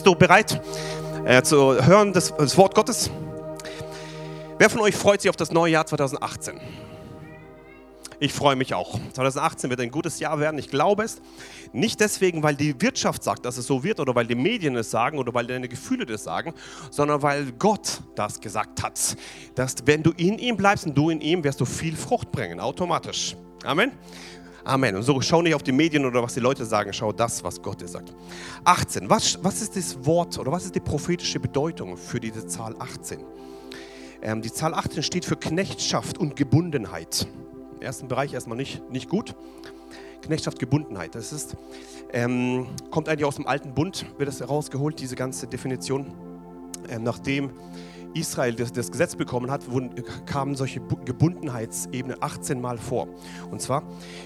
Bist du bereit äh, zu hören das, das Wort Gottes? Wer von euch freut sich auf das neue Jahr 2018? Ich freue mich auch. 2018 wird ein gutes Jahr werden, ich glaube es. Nicht deswegen, weil die Wirtschaft sagt, dass es so wird oder weil die Medien es sagen oder weil deine Gefühle das sagen, sondern weil Gott das gesagt hat. Dass wenn du in ihm bleibst und du in ihm, wirst du viel Frucht bringen, automatisch. Amen. Amen. Und so schau nicht auf die Medien oder was die Leute sagen, schau das, was Gott dir sagt. 18. Was, was ist das Wort oder was ist die prophetische Bedeutung für diese Zahl 18? Ähm, die Zahl 18 steht für Knechtschaft und Gebundenheit. Im ersten Bereich erstmal nicht, nicht gut. Knechtschaft, Gebundenheit. Das ist, ähm, kommt eigentlich aus dem alten Bund, wird das herausgeholt, diese ganze Definition. Ähm, nachdem Israel das, das Gesetz bekommen hat, wurden, kamen solche Gebundenheitsebenen 18 Mal vor. Und zwar,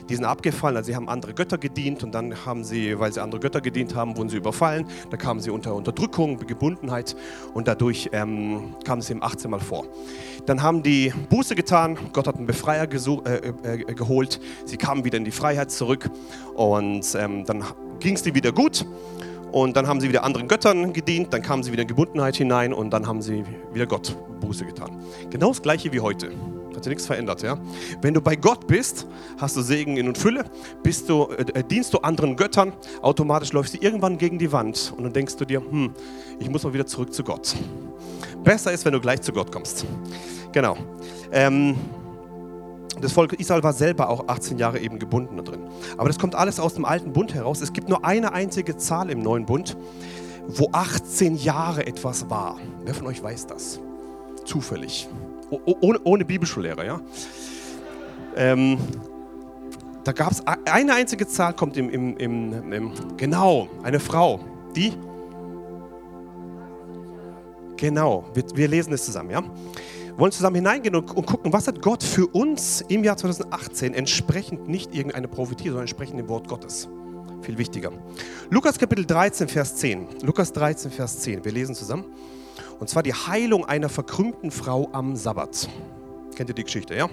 die sind abgefallen, also sie haben andere Götter gedient und dann haben sie, weil sie andere Götter gedient haben, wurden sie überfallen. Da kamen sie unter Unterdrückung, Gebundenheit und dadurch ähm, kamen sie eben 18 Mal vor. Dann haben die Buße getan, Gott hat einen Befreier äh, äh, äh, geholt, sie kamen wieder in die Freiheit zurück und ähm, dann ging es dir wieder gut. Und dann haben sie wieder anderen Göttern gedient, dann kamen sie wieder in Gebundenheit hinein und dann haben sie wieder Gott Buße getan. Genau das gleiche wie heute. Hat sich nichts verändert, ja? Wenn du bei Gott bist, hast du Segen in und Fülle, bist du, äh, dienst du anderen Göttern, automatisch läufst du irgendwann gegen die Wand und dann denkst du dir, hm, ich muss mal wieder zurück zu Gott. Besser ist, wenn du gleich zu Gott kommst. Genau. Ähm, das Volk Israel war selber auch 18 Jahre eben gebunden da drin. Aber das kommt alles aus dem alten Bund heraus. Es gibt nur eine einzige Zahl im neuen Bund, wo 18 Jahre etwas war. Wer von euch weiß das? Zufällig. ohne, ohne Bibelschullehrer, ja? Ähm, da gab es eine einzige Zahl, kommt im, im, im, im, genau, eine Frau, die, genau, wir, wir lesen es zusammen, ja? Wollen zusammen hineingehen und, und gucken, was hat Gott für uns im Jahr 2018 entsprechend nicht irgendeine Prophetie, sondern entsprechend dem Wort Gottes. Viel wichtiger. Lukas Kapitel 13, Vers 10. Lukas 13, Vers 10. Wir lesen zusammen. Und zwar die Heilung einer verkrümmten Frau am Sabbat. Kennt ihr die Geschichte, ja?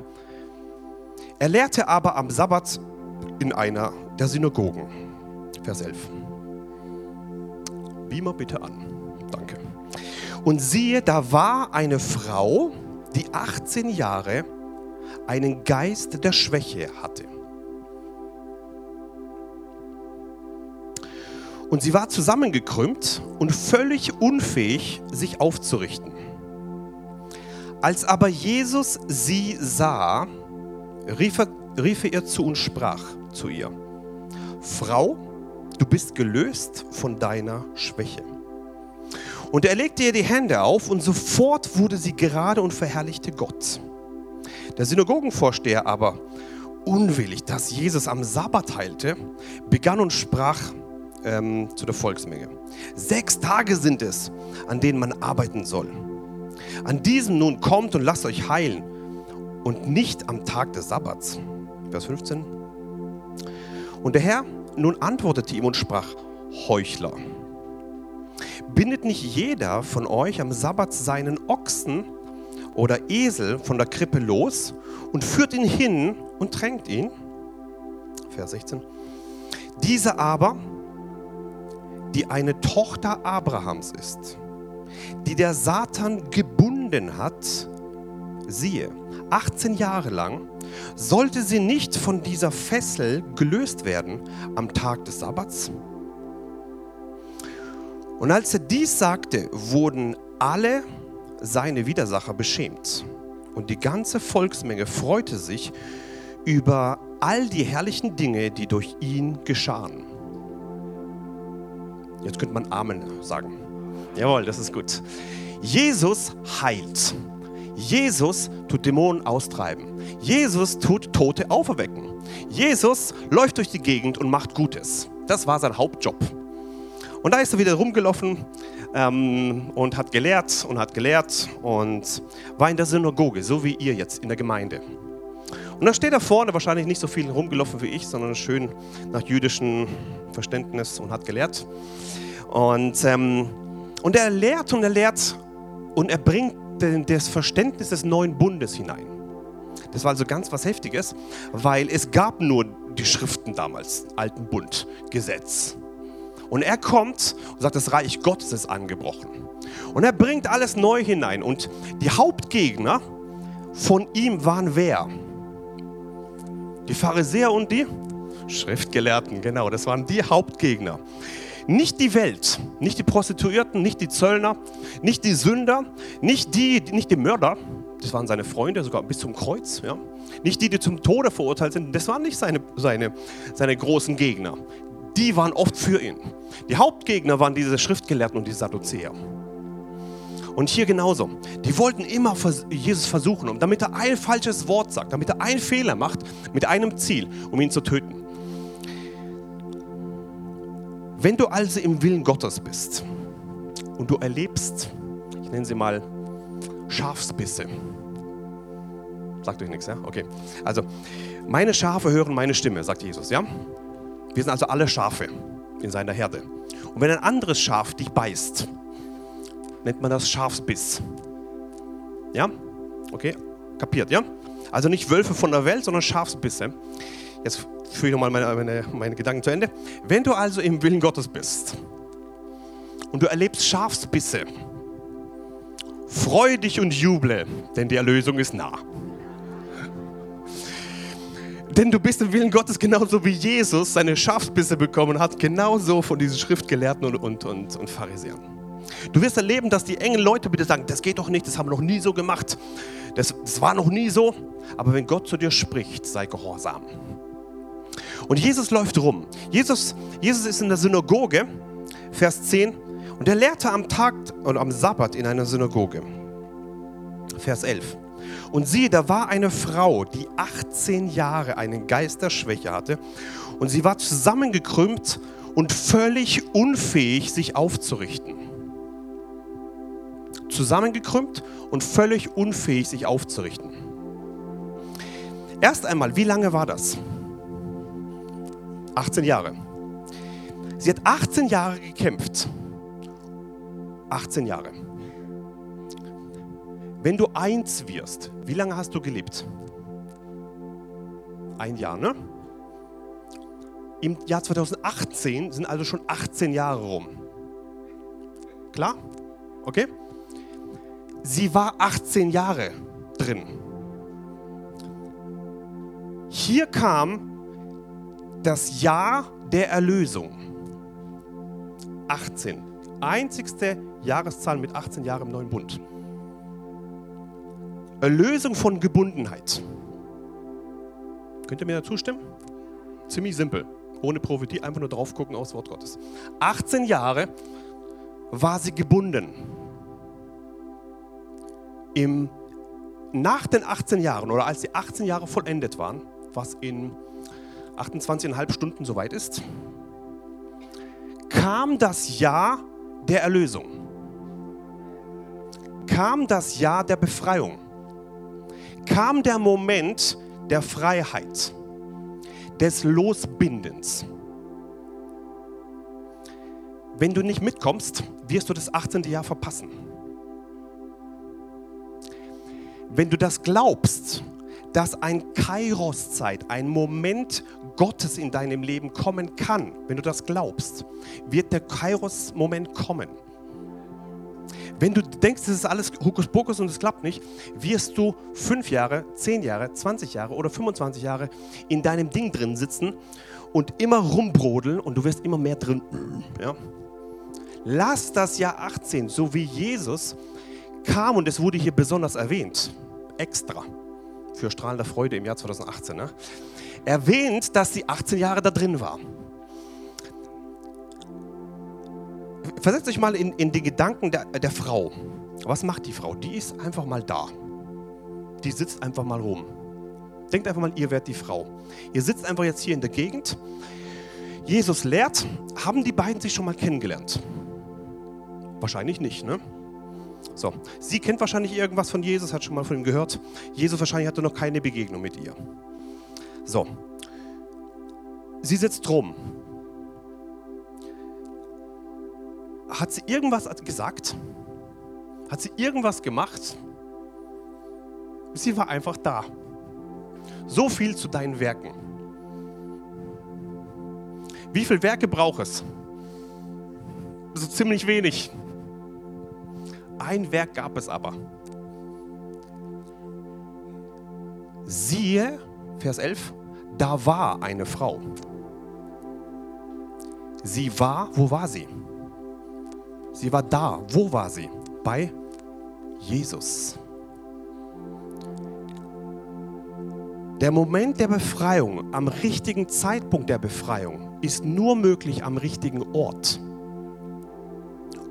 Er lehrte aber am Sabbat in einer der Synagogen. Vers 11. Beamer bitte an. Danke. Und siehe, da war eine Frau, die 18 Jahre einen Geist der Schwäche hatte. Und sie war zusammengekrümmt und völlig unfähig, sich aufzurichten. Als aber Jesus sie sah, rief er, rief er ihr zu und sprach zu ihr, Frau, du bist gelöst von deiner Schwäche. Und er legte ihr die Hände auf und sofort wurde sie gerade und verherrlichte Gott. Der Synagogenvorsteher aber, unwillig, dass Jesus am Sabbat heilte, begann und sprach ähm, zu der Volksmenge. Sechs Tage sind es, an denen man arbeiten soll. An diesem nun kommt und lasst euch heilen und nicht am Tag des Sabbats. Vers 15. Und der Herr nun antwortete ihm und sprach, Heuchler bindet nicht jeder von euch am Sabbat seinen Ochsen oder Esel von der Krippe los und führt ihn hin und tränkt ihn? Vers 16. Diese aber, die eine Tochter Abrahams ist, die der Satan gebunden hat, siehe, 18 Jahre lang, sollte sie nicht von dieser Fessel gelöst werden am Tag des Sabbats? Und als er dies sagte, wurden alle seine Widersacher beschämt. Und die ganze Volksmenge freute sich über all die herrlichen Dinge, die durch ihn geschahen. Jetzt könnte man Amen sagen. Jawohl, das ist gut. Jesus heilt. Jesus tut Dämonen austreiben. Jesus tut Tote auferwecken. Jesus läuft durch die Gegend und macht Gutes. Das war sein Hauptjob. Und da ist er wieder rumgelaufen ähm, und hat gelehrt und hat gelehrt und war in der Synagoge, so wie ihr jetzt in der Gemeinde. Und da steht er vorne, wahrscheinlich nicht so viel rumgelaufen wie ich, sondern schön nach jüdischem Verständnis und hat gelehrt. Und, ähm, und er lehrt und er lehrt und er bringt das Verständnis des neuen Bundes hinein. Das war also ganz was Heftiges, weil es gab nur die Schriften damals, alten Bund, Gesetz. Und er kommt und sagt, das Reich Gottes ist angebrochen. Und er bringt alles neu hinein. Und die Hauptgegner von ihm waren wer? Die Pharisäer und die Schriftgelehrten, genau, das waren die Hauptgegner. Nicht die Welt, nicht die Prostituierten, nicht die Zöllner, nicht die Sünder, nicht die, nicht die Mörder, das waren seine Freunde, sogar bis zum Kreuz. Ja? Nicht die, die zum Tode verurteilt sind, das waren nicht seine, seine, seine großen Gegner. Die waren oft für ihn. Die Hauptgegner waren diese Schriftgelehrten und die Sadduzäer. Und hier genauso. Die wollten immer Jesus versuchen, damit er ein falsches Wort sagt, damit er einen Fehler macht, mit einem Ziel, um ihn zu töten. Wenn du also im Willen Gottes bist und du erlebst, ich nenne sie mal Schafsbisse. Sagt euch nichts, ja? Okay. Also, meine Schafe hören meine Stimme, sagt Jesus, ja? Wir sind also alle Schafe in seiner Herde. Und wenn ein anderes Schaf dich beißt, nennt man das Schafsbiss. Ja? Okay, kapiert, ja? Also nicht Wölfe von der Welt, sondern Schafsbisse. Jetzt führe ich nochmal meine, meine, meine Gedanken zu Ende. Wenn du also im Willen Gottes bist und du erlebst Schafsbisse, Freu dich und juble, denn die Erlösung ist nah. Denn du bist im Willen Gottes genauso wie Jesus seine Schafsbisse bekommen hat, genauso von diesen Schriftgelehrten und, und, und, und Pharisäern. Du wirst erleben, dass die engen Leute bitte sagen, das geht doch nicht, das haben wir noch nie so gemacht, das, das war noch nie so. Aber wenn Gott zu dir spricht, sei gehorsam. Und Jesus läuft rum. Jesus, Jesus ist in der Synagoge, Vers 10, und er lehrte am Tag und am Sabbat in einer Synagoge. Vers 11. Und siehe, da war eine Frau, die 18 Jahre einen Geist der Schwäche hatte. Und sie war zusammengekrümmt und völlig unfähig, sich aufzurichten. Zusammengekrümmt und völlig unfähig, sich aufzurichten. Erst einmal, wie lange war das? 18 Jahre. Sie hat 18 Jahre gekämpft 18 Jahre. Wenn du eins wirst, wie lange hast du gelebt? Ein Jahr, ne? Im Jahr 2018 sind also schon 18 Jahre rum. Klar? Okay? Sie war 18 Jahre drin. Hier kam das Jahr der Erlösung. 18 einzigste Jahreszahl mit 18 Jahren im neuen Bund. Erlösung von Gebundenheit. Könnt ihr mir da zustimmen? Ziemlich simpel. Ohne Prophetie, einfach nur drauf gucken aus Wort Gottes. 18 Jahre war sie gebunden. Im, nach den 18 Jahren oder als die 18 Jahre vollendet waren, was in 28,5 Stunden soweit ist, kam das Jahr der Erlösung kam das Jahr der Befreiung, kam der Moment der Freiheit, des Losbindens. Wenn du nicht mitkommst, wirst du das 18. Jahr verpassen. Wenn du das glaubst, dass ein Kairos-Zeit, ein Moment Gottes in deinem Leben kommen kann, wenn du das glaubst, wird der Kairos-Moment kommen. Wenn du denkst, das ist alles Hokuspokus und es klappt nicht, wirst du fünf Jahre, zehn Jahre, 20 Jahre oder 25 Jahre in deinem Ding drin sitzen und immer rumbrodeln und du wirst immer mehr drin. Ja? Lass das Jahr 18, so wie Jesus kam und es wurde hier besonders erwähnt, extra für strahlende Freude im Jahr 2018, ne? erwähnt, dass sie 18 Jahre da drin war. Versetzt euch mal in, in die Gedanken der, der Frau. Was macht die Frau? Die ist einfach mal da. Die sitzt einfach mal rum. Denkt einfach mal, ihr werdet die Frau. Ihr sitzt einfach jetzt hier in der Gegend. Jesus lehrt. Haben die beiden sich schon mal kennengelernt? Wahrscheinlich nicht, ne? So, sie kennt wahrscheinlich irgendwas von Jesus, hat schon mal von ihm gehört. Jesus wahrscheinlich hatte noch keine Begegnung mit ihr. So, sie sitzt rum. Hat sie irgendwas gesagt? Hat sie irgendwas gemacht? Sie war einfach da. So viel zu deinen Werken. Wie viele Werke braucht es, so ziemlich wenig. Ein Werk gab es aber. Siehe, Vers 11, da war eine Frau. Sie war, wo war sie? Sie war da. Wo war sie? Bei Jesus. Der Moment der Befreiung, am richtigen Zeitpunkt der Befreiung, ist nur möglich am richtigen Ort.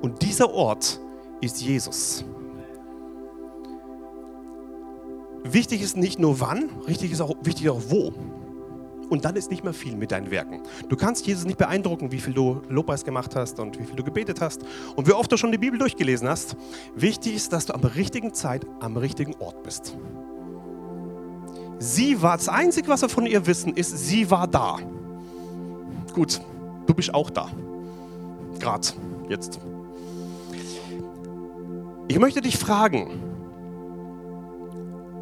Und dieser Ort ist Jesus. Wichtig ist nicht nur wann, richtig ist auch, wichtig auch wo. Und dann ist nicht mehr viel mit deinen Werken. Du kannst Jesus nicht beeindrucken, wie viel du Lobpreis gemacht hast und wie viel du gebetet hast und wie oft du schon die Bibel durchgelesen hast. Wichtig ist, dass du am richtigen Zeit am richtigen Ort bist. Sie war, das Einzige, was wir von ihr wissen, ist, sie war da. Gut, du bist auch da. Gerade, jetzt. Ich möchte dich fragen,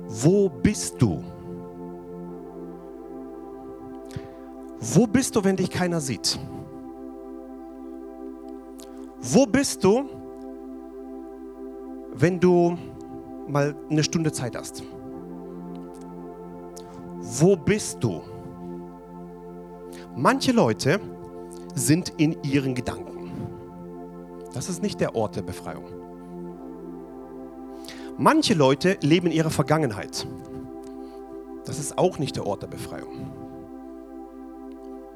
wo bist du? Wo bist du, wenn dich keiner sieht? Wo bist du, wenn du mal eine Stunde Zeit hast? Wo bist du? Manche Leute sind in ihren Gedanken. Das ist nicht der Ort der Befreiung. Manche Leute leben in ihrer Vergangenheit. Das ist auch nicht der Ort der Befreiung.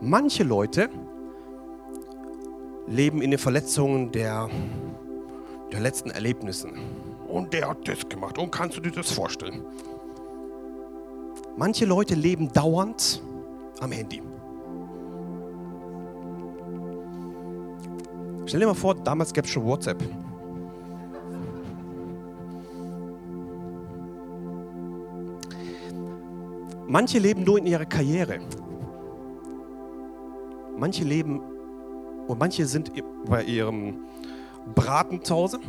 Manche Leute leben in den Verletzungen der, der letzten Erlebnisse. Und der hat das gemacht. Und kannst du dir das vorstellen? Manche Leute leben dauernd am Handy. Stell dir mal vor, damals gab es schon WhatsApp. Manche leben nur in ihrer Karriere. Manche leben und manche sind bei ihrem Braten zu Hause.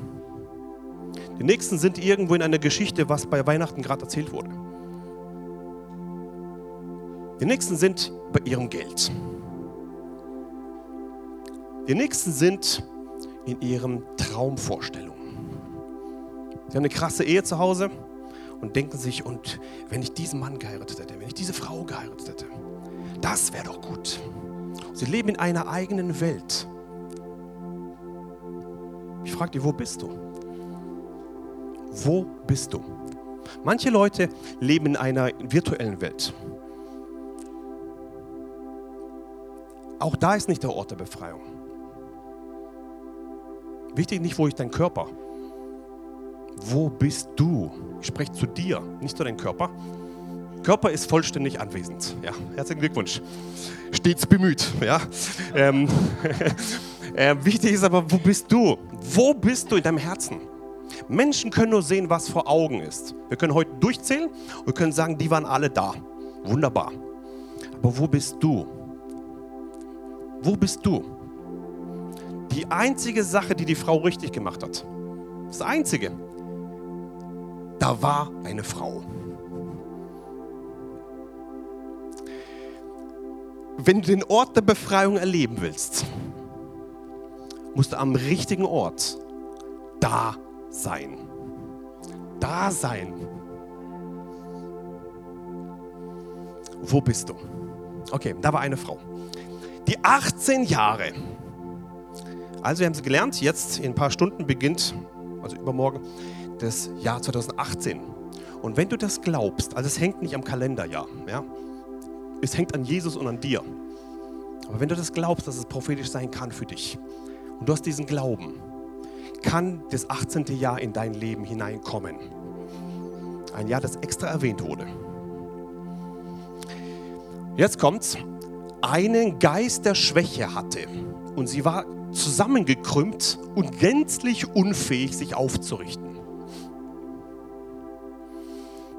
Die nächsten sind irgendwo in einer Geschichte, was bei Weihnachten gerade erzählt wurde. Die nächsten sind bei ihrem Geld. Die nächsten sind in ihren Traumvorstellungen. Sie haben eine krasse Ehe zu Hause und denken sich, und wenn ich diesen Mann geheiratet hätte, wenn ich diese Frau geheiratet hätte, das wäre doch gut. Sie leben in einer eigenen Welt. Ich frage dich, wo bist du? Wo bist du? Manche Leute leben in einer virtuellen Welt. Auch da ist nicht der Ort der Befreiung. Wichtig nicht, wo ist dein Körper. Wo bist du? Ich spreche zu dir, nicht zu deinem Körper. Körper ist vollständig anwesend. Ja, herzlichen Glückwunsch. Stets bemüht. Ja. Ähm, äh, wichtig ist aber, wo bist du? Wo bist du in deinem Herzen? Menschen können nur sehen, was vor Augen ist. Wir können heute durchzählen und können sagen, die waren alle da. Wunderbar. Aber wo bist du? Wo bist du? Die einzige Sache, die die Frau richtig gemacht hat, das Einzige, da war eine Frau. Wenn du den Ort der Befreiung erleben willst, musst du am richtigen Ort da sein. Da sein. Wo bist du? Okay, da war eine Frau die 18 Jahre. Also wir haben sie gelernt, jetzt in ein paar Stunden beginnt, also übermorgen, das Jahr 2018. Und wenn du das glaubst, also es hängt nicht am Kalenderjahr, ja, es hängt an Jesus und an dir. Aber wenn du das glaubst, dass es prophetisch sein kann für dich und du hast diesen Glauben, kann das 18. Jahr in dein Leben hineinkommen. Ein Jahr, das extra erwähnt wurde. Jetzt kommt's einen Geist der Schwäche hatte und sie war zusammengekrümmt und gänzlich unfähig, sich aufzurichten.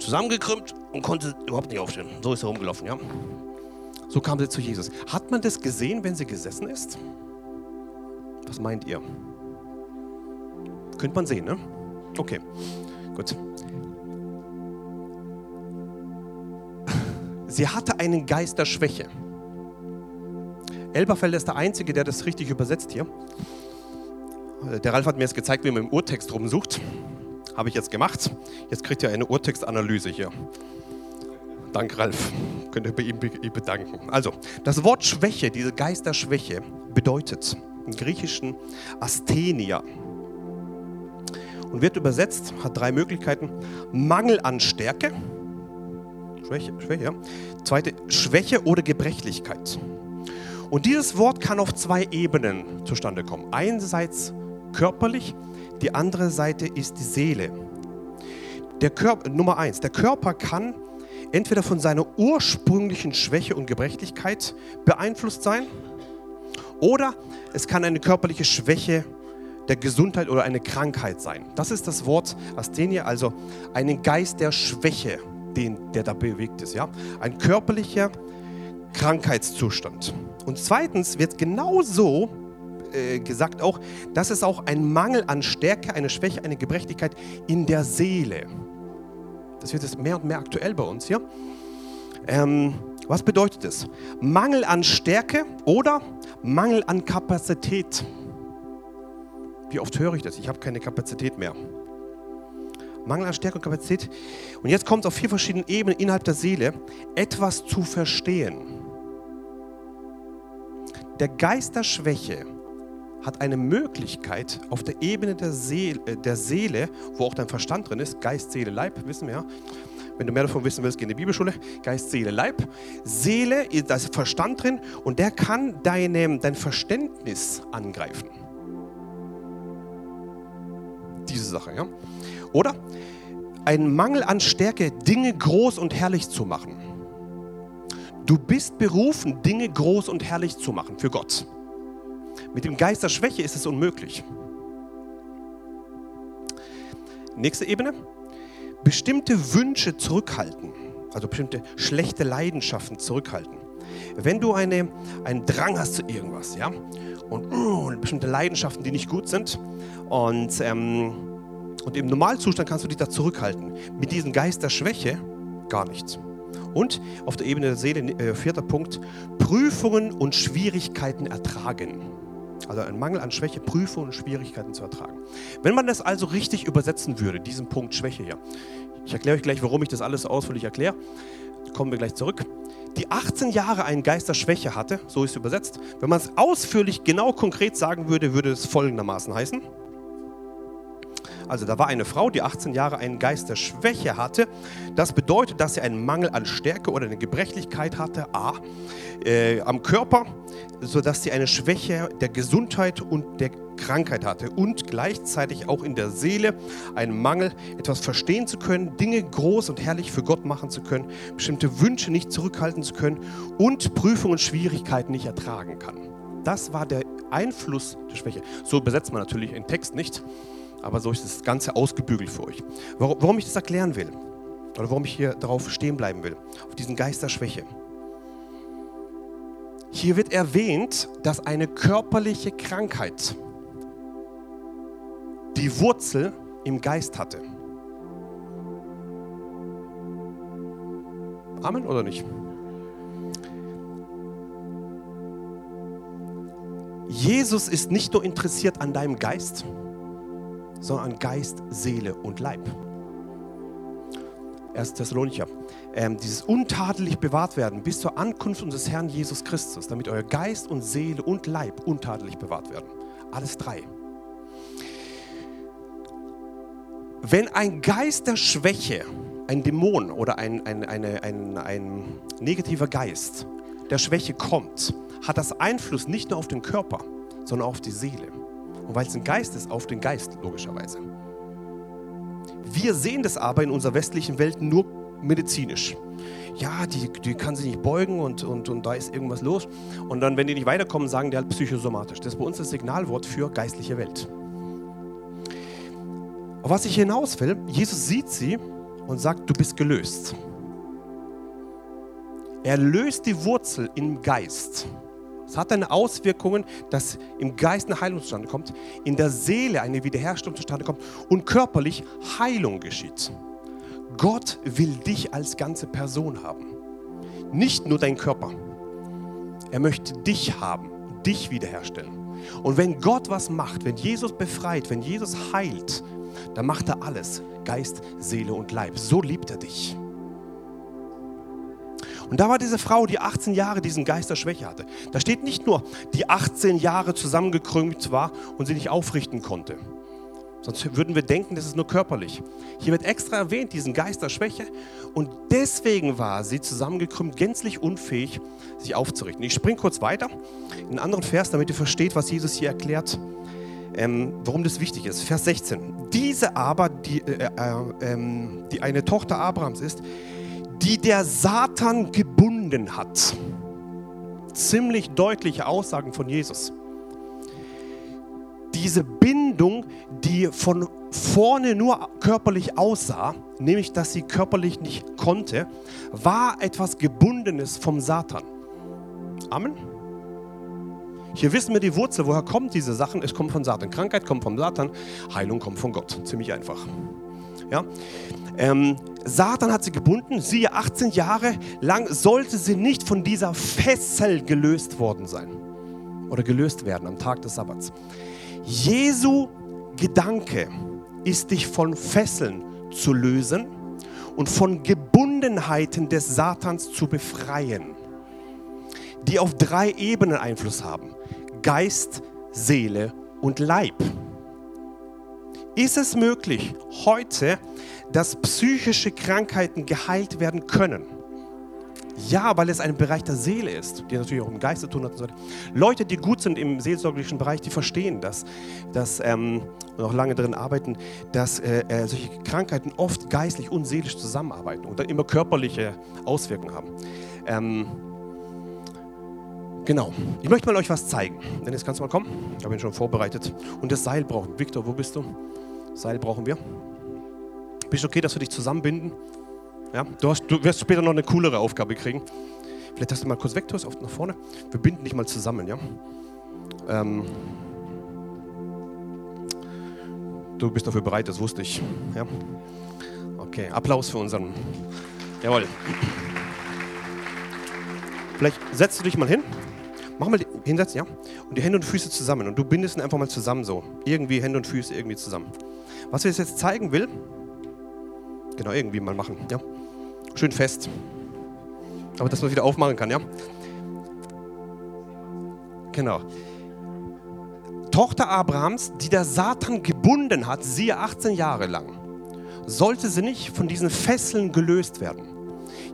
Zusammengekrümmt und konnte überhaupt nicht aufstehen. So ist er rumgelaufen, ja. So kam sie zu Jesus. Hat man das gesehen, wenn sie gesessen ist? Was meint ihr? Könnte man sehen, ne? Okay, gut. Sie hatte einen Geist der Schwäche. Elberfelder ist der Einzige, der das richtig übersetzt hier. Der Ralf hat mir jetzt gezeigt, wie man im Urtext rumsucht. Habe ich jetzt gemacht. Jetzt kriegt ihr eine Urtextanalyse hier. Dank, Ralf. Könnt ihr bei ihm bedanken. Also, das Wort Schwäche, diese Geisterschwäche, bedeutet im Griechischen Asthenia und wird übersetzt, hat drei Möglichkeiten. Mangel an Stärke, Schwäche, Schwäche, zweite Schwäche oder Gebrechlichkeit. Und dieses Wort kann auf zwei Ebenen zustande kommen. Einerseits körperlich, die andere Seite ist die Seele. Der Körper, Nummer eins, der Körper kann entweder von seiner ursprünglichen Schwäche und Gebrechlichkeit beeinflusst sein oder es kann eine körperliche Schwäche der Gesundheit oder eine Krankheit sein. Das ist das Wort Asthenia, also einen Geist der Schwäche, den, der da bewegt ist. Ja? Ein körperlicher Krankheitszustand. Und zweitens wird genauso äh, gesagt auch, dass es auch ein Mangel an Stärke, eine Schwäche, eine Gebrechlichkeit in der Seele. Das wird jetzt mehr und mehr aktuell bei uns hier. Ähm, was bedeutet das? Mangel an Stärke oder Mangel an Kapazität. Wie oft höre ich das? Ich habe keine Kapazität mehr. Mangel an Stärke und Kapazität. Und jetzt kommt es auf vier verschiedenen Ebenen innerhalb der Seele, etwas zu verstehen. Der Geist der Schwäche hat eine Möglichkeit auf der Ebene der Seele, äh, der Seele, wo auch dein Verstand drin ist, Geist, Seele, Leib, wissen wir ja. Wenn du mehr davon wissen willst, geh in die Bibelschule. Geist, Seele, Leib. Seele, da ist Verstand drin und der kann deine, dein Verständnis angreifen. Diese Sache, ja. Oder ein Mangel an Stärke, Dinge groß und herrlich zu machen. Du bist berufen, Dinge groß und herrlich zu machen für Gott. Mit dem Geist der Schwäche ist es unmöglich. Nächste Ebene. Bestimmte Wünsche zurückhalten, also bestimmte schlechte Leidenschaften zurückhalten. Wenn du eine, einen Drang hast zu irgendwas, ja, und, uh, bestimmte Leidenschaften, die nicht gut sind, und, ähm, und im Normalzustand kannst du dich da zurückhalten. Mit diesem Geist der Schwäche gar nichts. Und auf der Ebene der Seele, äh, vierter Punkt, Prüfungen und Schwierigkeiten ertragen. Also ein Mangel an Schwäche, Prüfungen und Schwierigkeiten zu ertragen. Wenn man das also richtig übersetzen würde, diesen Punkt Schwäche hier. Ich erkläre euch gleich, warum ich das alles ausführlich erkläre. Kommen wir gleich zurück. Die 18 Jahre einen Geist der Schwäche hatte, so ist es übersetzt. Wenn man es ausführlich, genau konkret sagen würde, würde es folgendermaßen heißen. Also da war eine Frau, die 18 Jahre einen Geist der Schwäche hatte. Das bedeutet, dass sie einen Mangel an Stärke oder eine Gebrechlichkeit hatte, A, äh, am Körper, sodass sie eine Schwäche der Gesundheit und der Krankheit hatte und gleichzeitig auch in der Seele einen Mangel, etwas verstehen zu können, Dinge groß und herrlich für Gott machen zu können, bestimmte Wünsche nicht zurückhalten zu können und Prüfungen und Schwierigkeiten nicht ertragen kann. Das war der Einfluss der Schwäche. So übersetzt man natürlich den Text nicht aber so ist das Ganze ausgebügelt für euch. Warum ich das erklären will oder warum ich hier darauf stehen bleiben will, auf diesen Geist der Schwäche. Hier wird erwähnt, dass eine körperliche Krankheit die Wurzel im Geist hatte. Amen oder nicht? Jesus ist nicht nur interessiert an deinem Geist, sondern an Geist, Seele und Leib. 1. Thessalonicher. Ähm, dieses untadelig bewahrt werden bis zur Ankunft unseres Herrn Jesus Christus, damit euer Geist und Seele und Leib untadelig bewahrt werden. Alles drei. Wenn ein Geist der Schwäche, ein Dämon oder ein, ein, eine, ein, ein negativer Geist der Schwäche kommt, hat das Einfluss nicht nur auf den Körper, sondern auch auf die Seele. Und weil es ein Geist ist, auf den Geist, logischerweise. Wir sehen das aber in unserer westlichen Welt nur medizinisch. Ja, die, die kann sich nicht beugen und, und, und da ist irgendwas los. Und dann, wenn die nicht weiterkommen, sagen die halt psychosomatisch. Das ist bei uns das Signalwort für geistliche Welt. Auf was ich hinaus will, Jesus sieht sie und sagt, du bist gelöst. Er löst die Wurzel im Geist. Es hat eine Auswirkungen, dass im Geist eine Heilung zustande kommt, in der Seele eine Wiederherstellung zustande kommt und körperlich Heilung geschieht. Gott will dich als ganze Person haben, nicht nur dein Körper. Er möchte dich haben, dich wiederherstellen. Und wenn Gott was macht, wenn Jesus befreit, wenn Jesus heilt, dann macht er alles. Geist, Seele und Leib. So liebt er dich. Und da war diese Frau, die 18 Jahre diesen Geist der Schwäche hatte. Da steht nicht nur, die 18 Jahre zusammengekrümmt war und sie nicht aufrichten konnte. Sonst würden wir denken, das ist nur körperlich. Hier wird extra erwähnt, diesen Geist der Schwäche. Und deswegen war sie zusammengekrümmt, gänzlich unfähig, sich aufzurichten. Ich springe kurz weiter in einen anderen Vers, damit ihr versteht, was Jesus hier erklärt, ähm, warum das wichtig ist. Vers 16. Diese aber, die, äh, äh, äh, die eine Tochter Abrahams ist, die der Satan gebunden hat. Ziemlich deutliche Aussagen von Jesus. Diese Bindung, die von vorne nur körperlich aussah, nämlich dass sie körperlich nicht konnte, war etwas Gebundenes vom Satan. Amen. Hier wissen wir die Wurzel, woher kommen diese Sachen? Es kommt von Satan. Krankheit kommt vom Satan, Heilung kommt von Gott. Ziemlich einfach. Ja? Ähm, Satan hat sie gebunden, siehe 18 Jahre lang sollte sie nicht von dieser Fessel gelöst worden sein oder gelöst werden am Tag des Sabbats. Jesu Gedanke ist dich von Fesseln zu lösen und von Gebundenheiten des Satans zu befreien, die auf drei Ebenen Einfluss haben. Geist, Seele und Leib. Ist es möglich, heute, dass psychische Krankheiten geheilt werden können? Ja, weil es ein Bereich der Seele ist, die natürlich auch im Geist zu tun hat. Und so Leute, die gut sind im seelsorgerlichen Bereich, die verstehen das, dass, ähm, und auch lange darin arbeiten, dass äh, äh, solche Krankheiten oft geistlich und seelisch zusammenarbeiten und dann immer körperliche Auswirkungen haben. Ähm, Genau. Ich möchte mal euch was zeigen. Dennis, kannst du mal kommen? Ich habe ihn schon vorbereitet. Und das Seil brauchen. Victor, wo bist du? Seil brauchen wir. Bist du okay, dass wir dich zusammenbinden? Ja, du, hast, du wirst später noch eine coolere Aufgabe kriegen. Vielleicht hast du mal kurz weg, du nach vorne. Wir binden dich mal zusammen, ja? Ähm, du bist dafür bereit, das wusste ich. Ja? Okay, Applaus für unseren. Jawohl. Vielleicht setzt du dich mal hin. Mach mal hinsetzen, ja? Und die Hände und Füße zusammen. Und du bindest ihn einfach mal zusammen so. Irgendwie Hände und Füße irgendwie zusammen. Was wir jetzt zeigen will, genau, irgendwie mal machen, ja. Schön fest. Aber dass man wieder aufmachen kann, ja. Genau. Tochter Abrahams, die der Satan gebunden hat, siehe 18 Jahre lang, sollte sie nicht von diesen Fesseln gelöst werden.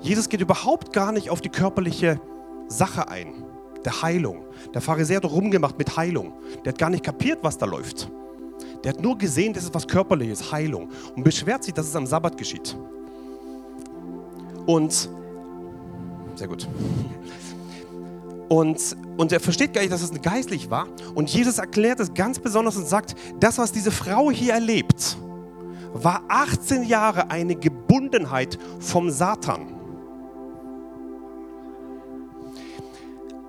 Jesus geht überhaupt gar nicht auf die körperliche Sache ein, der Heilung. Der Pharisäer hat rumgemacht mit Heilung. Der hat gar nicht kapiert, was da läuft. Der hat nur gesehen, das ist was Körperliches, Heilung. Und beschwert sich, dass es am Sabbat geschieht. Und, sehr gut. Und, und er versteht gar nicht, dass es geistlich war. Und Jesus erklärt es ganz besonders und sagt, das, was diese Frau hier erlebt, war 18 Jahre eine Gebundenheit vom Satan.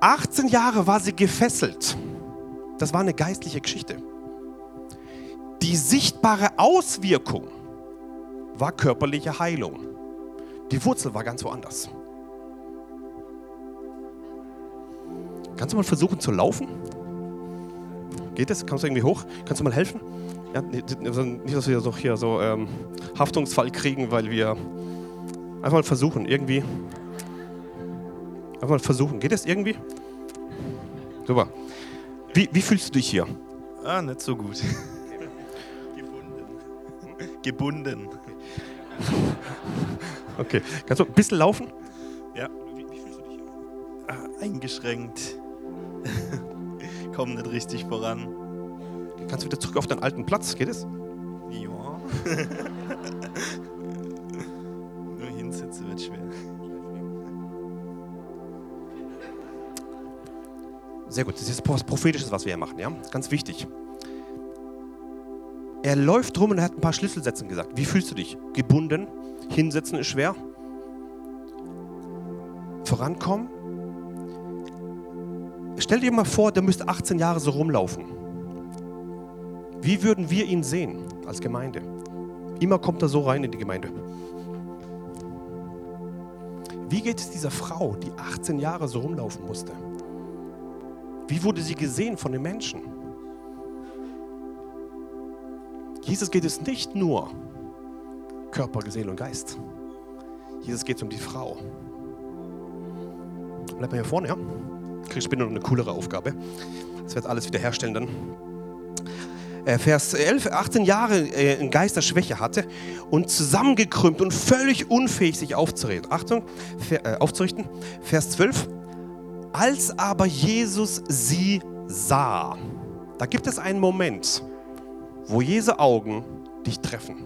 18 Jahre war sie gefesselt. Das war eine geistliche Geschichte. Die sichtbare Auswirkung war körperliche Heilung. Die Wurzel war ganz woanders. Kannst du mal versuchen zu laufen? Geht es? Kannst du irgendwie hoch? Kannst du mal helfen? Ja, also nicht, dass wir so hier so ähm, Haftungsfall kriegen, weil wir einfach mal versuchen, irgendwie. Einfach mal versuchen. Geht es irgendwie? Super. Wie, wie fühlst du dich hier? Ah, nicht so gut. gebunden. Okay. Kannst du ein bisschen laufen? Ja. Wie, wie fühlst du dich? Ah, eingeschränkt. Komm nicht richtig voran. Kannst du wieder zurück auf deinen alten Platz? Geht es? Ja. Nur hinsetzen wird schwer. Sehr gut. Das ist was Prophetisches, was wir hier machen. Ja? Ganz wichtig. Er läuft rum und er hat ein paar Schlüsselsätze gesagt. Wie fühlst du dich? Gebunden? Hinsetzen ist schwer? Vorankommen? Stell dir mal vor, der müsste 18 Jahre so rumlaufen. Wie würden wir ihn sehen als Gemeinde? Immer kommt er so rein in die Gemeinde. Wie geht es dieser Frau, die 18 Jahre so rumlaufen musste? Wie wurde sie gesehen von den Menschen? Jesus geht es nicht nur Körper, Seele und Geist. Jesus geht es um die Frau. Bleib mal hier vorne, ja? Kriegst später noch eine coolere Aufgabe. Das wird alles wiederherstellen dann. Äh, Vers 11, 18 Jahre äh, in Geisterschwäche hatte und zusammengekrümmt und völlig unfähig, sich aufzurichten. Achtung, äh, aufzurichten. Vers 12, als aber Jesus sie sah, da gibt es einen Moment, wo Jesu Augen dich treffen.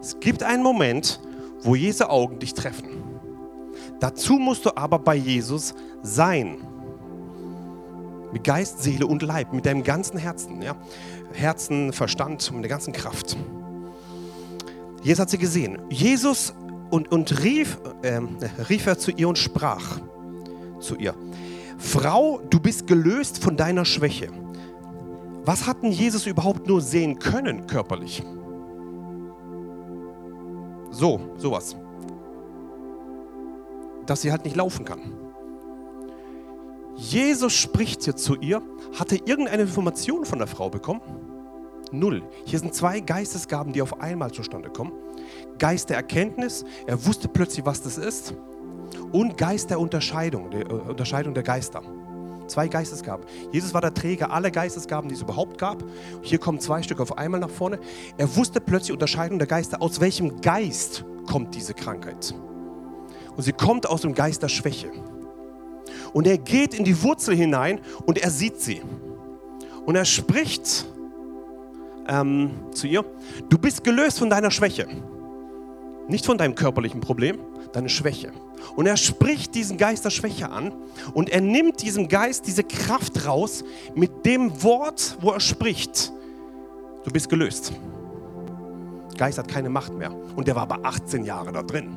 Es gibt einen Moment, wo Jesu Augen dich treffen. Dazu musst du aber bei Jesus sein. Mit Geist, Seele und Leib, mit deinem ganzen Herzen. Ja? Herzen, Verstand und der ganzen Kraft. Jesus hat sie gesehen. Jesus und, und rief, äh, rief er zu ihr und sprach zu ihr, Frau, du bist gelöst von deiner Schwäche. Was hat denn Jesus überhaupt nur sehen können körperlich? So, sowas. Dass sie halt nicht laufen kann. Jesus spricht hier zu ihr. Hat er irgendeine Information von der Frau bekommen? Null. Hier sind zwei Geistesgaben, die auf einmal zustande kommen. Geist der Erkenntnis, er wusste plötzlich, was das ist. Und Geist der Unterscheidung, der äh, Unterscheidung der Geister. Zwei Geistesgaben. Jesus war der Träger aller Geistesgaben, die es überhaupt gab. Hier kommen zwei Stück auf einmal nach vorne. Er wusste plötzlich Unterscheidung der Geister. Aus welchem Geist kommt diese Krankheit? Und sie kommt aus dem Geist der Schwäche. Und er geht in die Wurzel hinein und er sieht sie. Und er spricht ähm, zu ihr, du bist gelöst von deiner Schwäche. Nicht von deinem körperlichen Problem, deine Schwäche. Und er spricht diesen Geist der Schwäche an und er nimmt diesem Geist diese Kraft raus mit dem Wort, wo er spricht. Du bist gelöst. Geist hat keine Macht mehr. Und der war aber 18 Jahre da drin.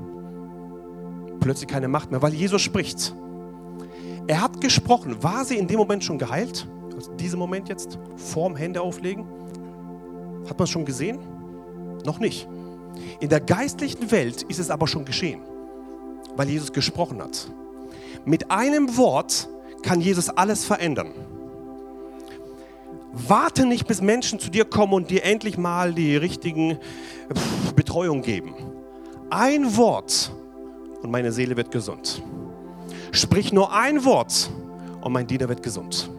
Plötzlich keine Macht mehr, weil Jesus spricht. Er hat gesprochen. War sie in dem Moment schon geheilt? Also diesem Moment jetzt? Vorm Hände auflegen? Hat man es schon gesehen? Noch nicht. In der geistlichen Welt ist es aber schon geschehen, weil Jesus gesprochen hat. Mit einem Wort kann Jesus alles verändern. Warte nicht, bis Menschen zu dir kommen und dir endlich mal die richtigen Betreuung geben. Ein Wort und meine Seele wird gesund. Sprich nur ein Wort und mein Diener wird gesund.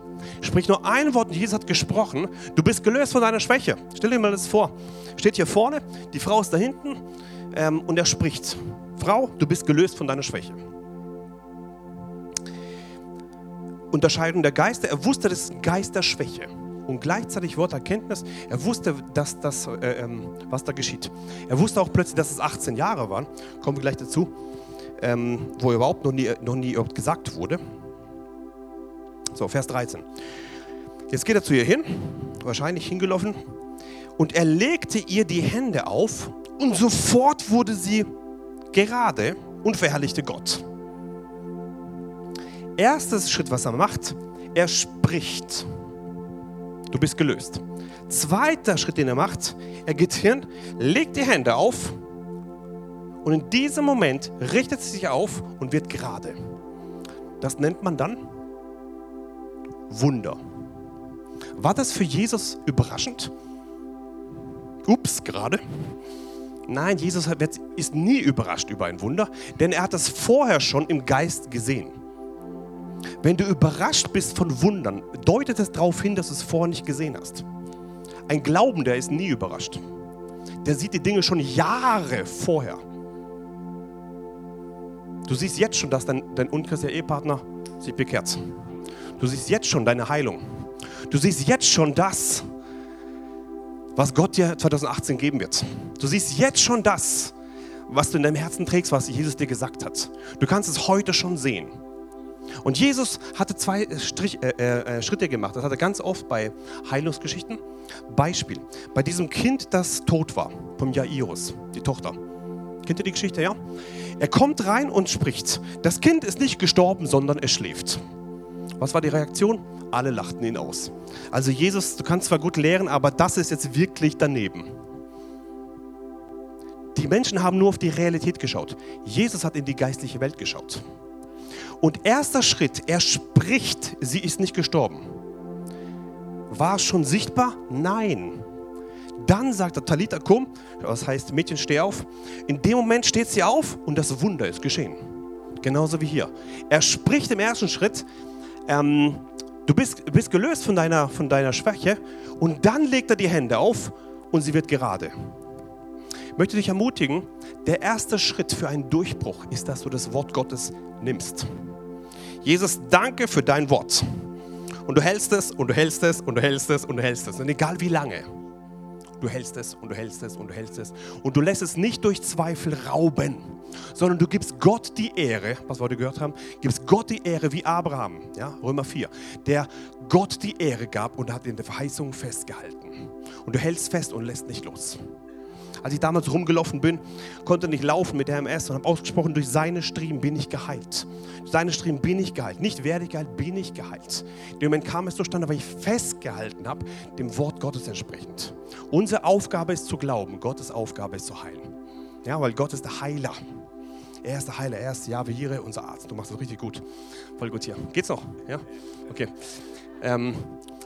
Sprich nur ein Wort und Jesus hat gesprochen. Du bist gelöst von deiner Schwäche. Stell dir mal das vor. Steht hier vorne, die Frau ist da hinten ähm, und er spricht. Frau, du bist gelöst von deiner Schwäche. Unterscheidung der Geister. Er wusste, das ist ein Geist der Schwäche. Und gleichzeitig Wort Erkenntnis. Er wusste, dass das, äh, ähm, was da geschieht. Er wusste auch plötzlich, dass es 18 Jahre waren. Kommen wir gleich dazu ähm, wo überhaupt noch nie, noch nie überhaupt gesagt wurde. So, Vers 13. Jetzt geht er zu ihr hin, wahrscheinlich hingelaufen, und er legte ihr die Hände auf und sofort wurde sie gerade und verherrlichte Gott. Erstes Schritt, was er macht, er spricht. Du bist gelöst. Zweiter Schritt, den er macht, er geht hin, legt die Hände auf und in diesem Moment richtet sie sich auf und wird gerade. Das nennt man dann Wunder. War das für Jesus überraschend? Ups, gerade. Nein, Jesus ist nie überrascht über ein Wunder, denn er hat das vorher schon im Geist gesehen. Wenn du überrascht bist von Wundern, deutet es darauf hin, dass du es vorher nicht gesehen hast. Ein Glaubender ist nie überrascht. Der sieht die Dinge schon Jahre vorher. Du siehst jetzt schon, dass dein, dein unchristlicher Ehepartner sich bekehrt. Du siehst jetzt schon deine Heilung. Du siehst jetzt schon das, was Gott dir 2018 geben wird. Du siehst jetzt schon das, was du in deinem Herzen trägst, was Jesus dir gesagt hat. Du kannst es heute schon sehen. Und Jesus hatte zwei Strich, äh, äh, Schritte gemacht. Das hat er ganz oft bei Heilungsgeschichten. Beispiel: Bei diesem Kind, das tot war, vom Jairus, die Tochter. Kennt ihr die Geschichte, ja? Er kommt rein und spricht. Das Kind ist nicht gestorben, sondern es schläft. Was war die Reaktion? Alle lachten ihn aus. Also Jesus, du kannst zwar gut lehren, aber das ist jetzt wirklich daneben. Die Menschen haben nur auf die Realität geschaut. Jesus hat in die geistliche Welt geschaut. Und erster Schritt, er spricht, sie ist nicht gestorben. War es schon sichtbar? Nein. Dann sagt er, Talita, komm, das heißt, Mädchen, steh auf. In dem Moment steht sie auf und das Wunder ist geschehen. Genauso wie hier. Er spricht im ersten Schritt, ähm, du bist, bist gelöst von deiner, von deiner Schwäche und dann legt er die Hände auf und sie wird gerade. Ich möchte dich ermutigen, der erste Schritt für einen Durchbruch ist, dass du das Wort Gottes nimmst. Jesus, danke für dein Wort. Und du hältst es und du hältst es und du hältst es und du hältst es. Und egal wie lange, du hältst es und du hältst es und du hältst es. Und du lässt es nicht durch Zweifel rauben, sondern du gibst Gott die Ehre, was wir heute gehört haben, gibst Gott die Ehre wie Abraham, ja, Römer 4, der Gott die Ehre gab und hat in der Verheißung festgehalten. Und du hältst fest und lässt nicht los. Als ich damals rumgelaufen bin, konnte nicht laufen mit der MS und habe ausgesprochen, durch seine Striemen bin ich geheilt. Durch seine Striemen bin ich geheilt. Nicht werde ich geheilt, bin ich geheilt. In dem Moment kam es zustande, weil ich festgehalten habe, dem Wort Gottes entsprechend. Unsere Aufgabe ist zu glauben, Gottes Aufgabe ist zu heilen. Ja, weil Gott ist der Heiler. Er ist der Heiler, er ist Jahwe Jireh, unser Arzt. Du machst das richtig gut. Voll gut hier. Geht's noch? Ja? Okay. Ähm,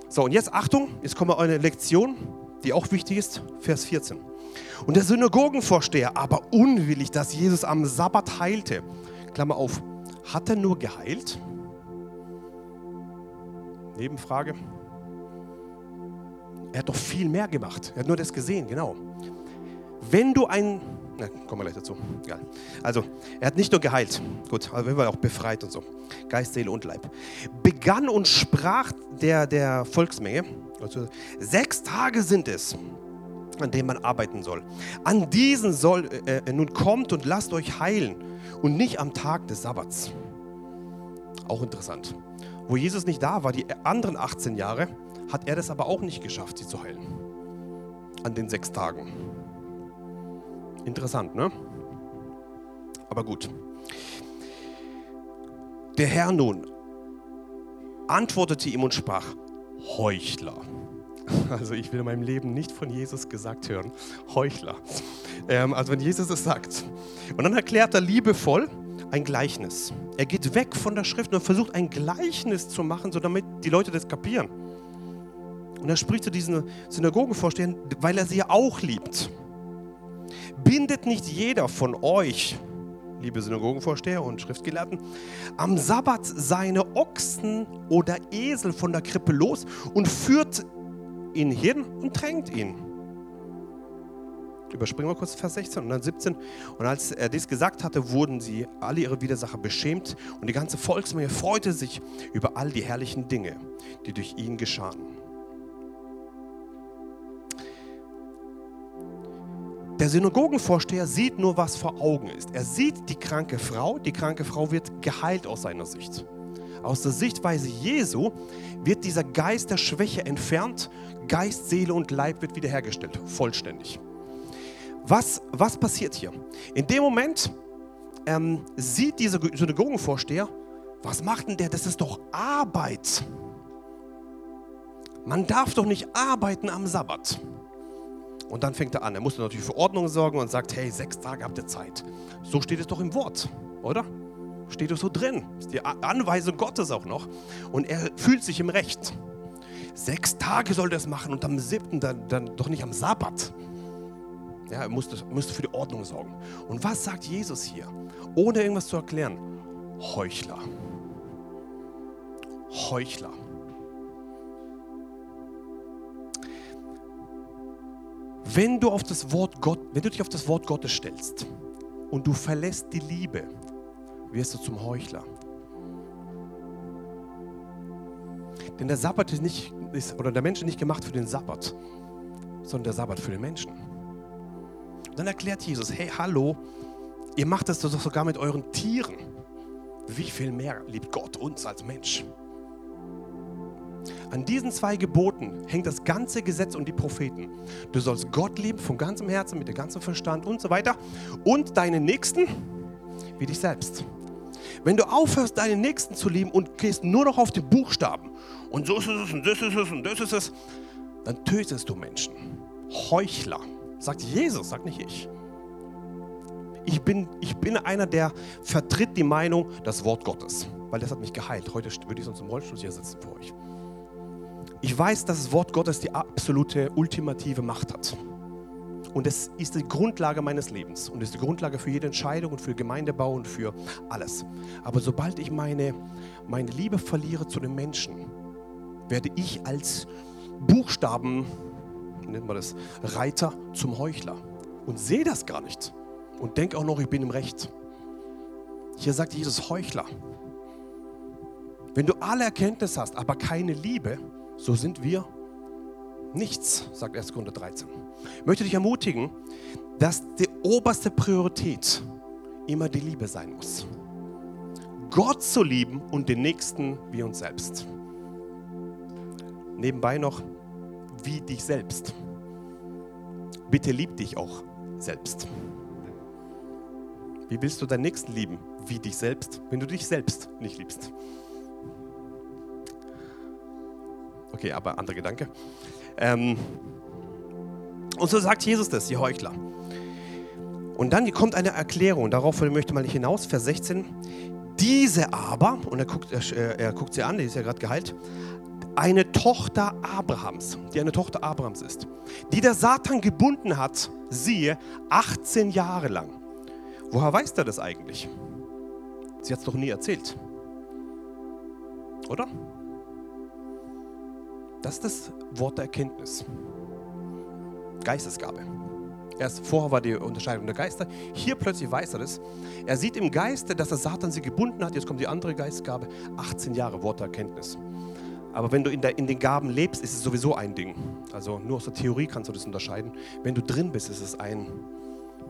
so, und jetzt Achtung, jetzt kommt eine Lektion, die auch wichtig ist, Vers 14. Und der Synagogenvorsteher, aber unwillig, dass Jesus am Sabbat heilte. Klammer auf, hat er nur geheilt? Nebenfrage. Er hat doch viel mehr gemacht. Er hat nur das gesehen, genau. Wenn du ein, na, kommen wir gleich dazu. Egal. Also, er hat nicht nur geheilt, gut, aber er war auch befreit und so. Geist, Seele und Leib. Begann und sprach der, der Volksmenge, also sechs Tage sind es, an dem man arbeiten soll. An diesen soll äh, äh, nun kommt und lasst euch heilen und nicht am Tag des Sabbats. Auch interessant. Wo Jesus nicht da war, die anderen 18 Jahre, hat er das aber auch nicht geschafft, sie zu heilen. An den sechs Tagen. Interessant, ne? Aber gut. Der Herr nun antwortete ihm und sprach, Heuchler. Also ich will in meinem Leben nicht von Jesus gesagt hören. Heuchler. Ähm, also wenn Jesus es sagt. Und dann erklärt er liebevoll ein Gleichnis. Er geht weg von der Schrift und versucht ein Gleichnis zu machen, so damit die Leute das kapieren. Und er spricht zu diesen Synagogenvorstehern, weil er sie auch liebt. Bindet nicht jeder von euch, liebe Synagogenvorsteher und Schriftgelehrten, am Sabbat seine Ochsen oder Esel von der Krippe los und führt ihn hin und drängt ihn. Überspringen wir kurz Vers 16 und dann 17. Und als er dies gesagt hatte, wurden sie alle ihre Widersacher beschämt und die ganze Volksmenge freute sich über all die herrlichen Dinge, die durch ihn geschahen. Der Synagogenvorsteher sieht nur, was vor Augen ist. Er sieht die kranke Frau. Die kranke Frau wird geheilt aus seiner Sicht. Aus der Sichtweise Jesu wird dieser Geist der Schwäche entfernt Geist, Seele und Leib wird wiederhergestellt, vollständig. Was, was passiert hier? In dem Moment ähm, sieht dieser Synagogenvorsteher, was macht denn der? Das ist doch Arbeit. Man darf doch nicht arbeiten am Sabbat. Und dann fängt er an. Er muss natürlich für Ordnung sorgen und sagt, hey, sechs Tage habt ihr Zeit. So steht es doch im Wort, oder? Steht so drin. Ist die Anweisung Gottes auch noch. Und er fühlt sich im Recht. Sechs Tage soll das machen und am siebten dann, dann doch nicht am Sabbat. Ja, er musste, musste für die Ordnung sorgen. Und was sagt Jesus hier? Ohne irgendwas zu erklären. Heuchler. Heuchler. Wenn du, auf das Wort Gott, wenn du dich auf das Wort Gottes stellst und du verlässt die Liebe, wirst du zum Heuchler. Denn der Sabbat ist nicht, ist, oder der Mensch ist nicht gemacht für den Sabbat, sondern der Sabbat für den Menschen. dann erklärt Jesus, hey, hallo, ihr macht das doch sogar mit euren Tieren. Wie viel mehr liebt Gott uns als Mensch? An diesen zwei Geboten hängt das ganze Gesetz und die Propheten. Du sollst Gott lieben von ganzem Herzen, mit dem ganzen Verstand und so weiter. Und deinen Nächsten wie dich selbst. Wenn du aufhörst, deinen Nächsten zu lieben und gehst nur noch auf die Buchstaben und so ist es und das ist es und das ist es, dann tötest du Menschen. Heuchler. Sagt Jesus, sagt nicht ich. Ich bin, ich bin einer, der vertritt die Meinung, das Wort Gottes. Weil das hat mich geheilt. Heute würde ich sonst im Rollstuhl hier sitzen vor euch. Ich weiß, dass das Wort Gottes die absolute, ultimative Macht hat. Und es ist die Grundlage meines Lebens und ist die Grundlage für jede Entscheidung und für Gemeindebau und für alles. Aber sobald ich meine, meine Liebe verliere zu den Menschen, werde ich als Buchstaben, nennt man das, Reiter zum Heuchler und sehe das gar nicht und denke auch noch, ich bin im Recht. Hier sagt Jesus Heuchler. Wenn du alle Erkenntnis hast, aber keine Liebe, so sind wir nichts, sagt 1. Korinther 13. Ich möchte dich ermutigen, dass die oberste Priorität immer die Liebe sein muss. Gott zu lieben und den Nächsten wie uns selbst. Nebenbei noch, wie dich selbst. Bitte lieb dich auch selbst. Wie willst du deinen Nächsten lieben? Wie dich selbst, wenn du dich selbst nicht liebst? Okay, aber anderer Gedanke. Ähm, und so sagt Jesus das, die Heuchler. Und dann kommt eine Erklärung, darauf möchte man nicht hinaus, Vers 16. Diese aber, und er guckt, er, er guckt sie an, die ist ja gerade geheilt, eine Tochter Abrahams, die eine Tochter Abrahams ist, die der Satan gebunden hat, siehe, 18 Jahre lang. Woher weiß er das eigentlich? Sie hat es doch nie erzählt. Oder? Das ist das Wort der Erkenntnis. Geistesgabe. Erst vorher war die Unterscheidung der Geister. Hier plötzlich weiß er das. Er sieht im Geiste, dass der Satan sie gebunden hat. Jetzt kommt die andere Geistgabe. 18 Jahre Wort der Erkenntnis. Aber wenn du in, der, in, den Gaben lebst, ist es sowieso ein Ding. Also nur aus der Theorie kannst du das unterscheiden. Wenn du drin bist, ist es ein,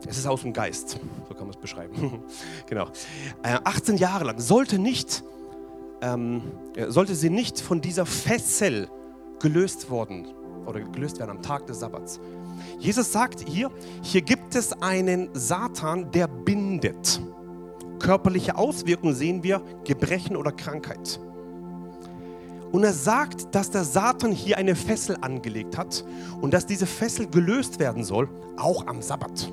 es ist aus dem Geist. So kann man es beschreiben. genau. Äh, 18 Jahre lang sollte nicht, ähm, sollte sie nicht von dieser Fessel gelöst worden oder gelöst werden am Tag des Sabbats. Jesus sagt hier, hier gibt es einen Satan, der bindet. Körperliche Auswirkungen sehen wir, Gebrechen oder Krankheit. Und er sagt, dass der Satan hier eine Fessel angelegt hat und dass diese Fessel gelöst werden soll, auch am Sabbat,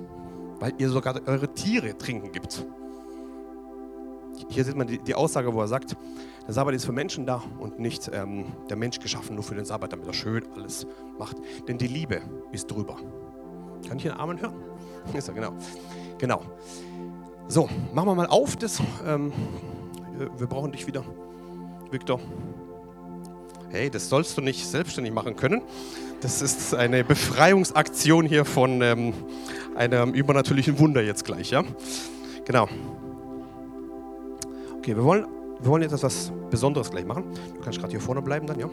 weil ihr sogar eure Tiere trinken gibt. Hier sieht man die, die Aussage, wo er sagt, der Sabbat ist für Menschen da und nicht ähm, der Mensch geschaffen nur für den Sabbat, damit er schön alles macht. Denn die Liebe ist drüber. Kann ich einen Amen hören? Ist er, genau. Genau. So, machen wir mal auf das. Ähm, wir brauchen dich wieder, Victor. Hey, das sollst du nicht selbstständig machen können. Das ist eine Befreiungsaktion hier von ähm, einem übernatürlichen Wunder jetzt gleich, ja? Genau. Okay, wir wollen wir wollen jetzt etwas Besonderes gleich machen. Du kannst gerade hier vorne bleiben dann, ja.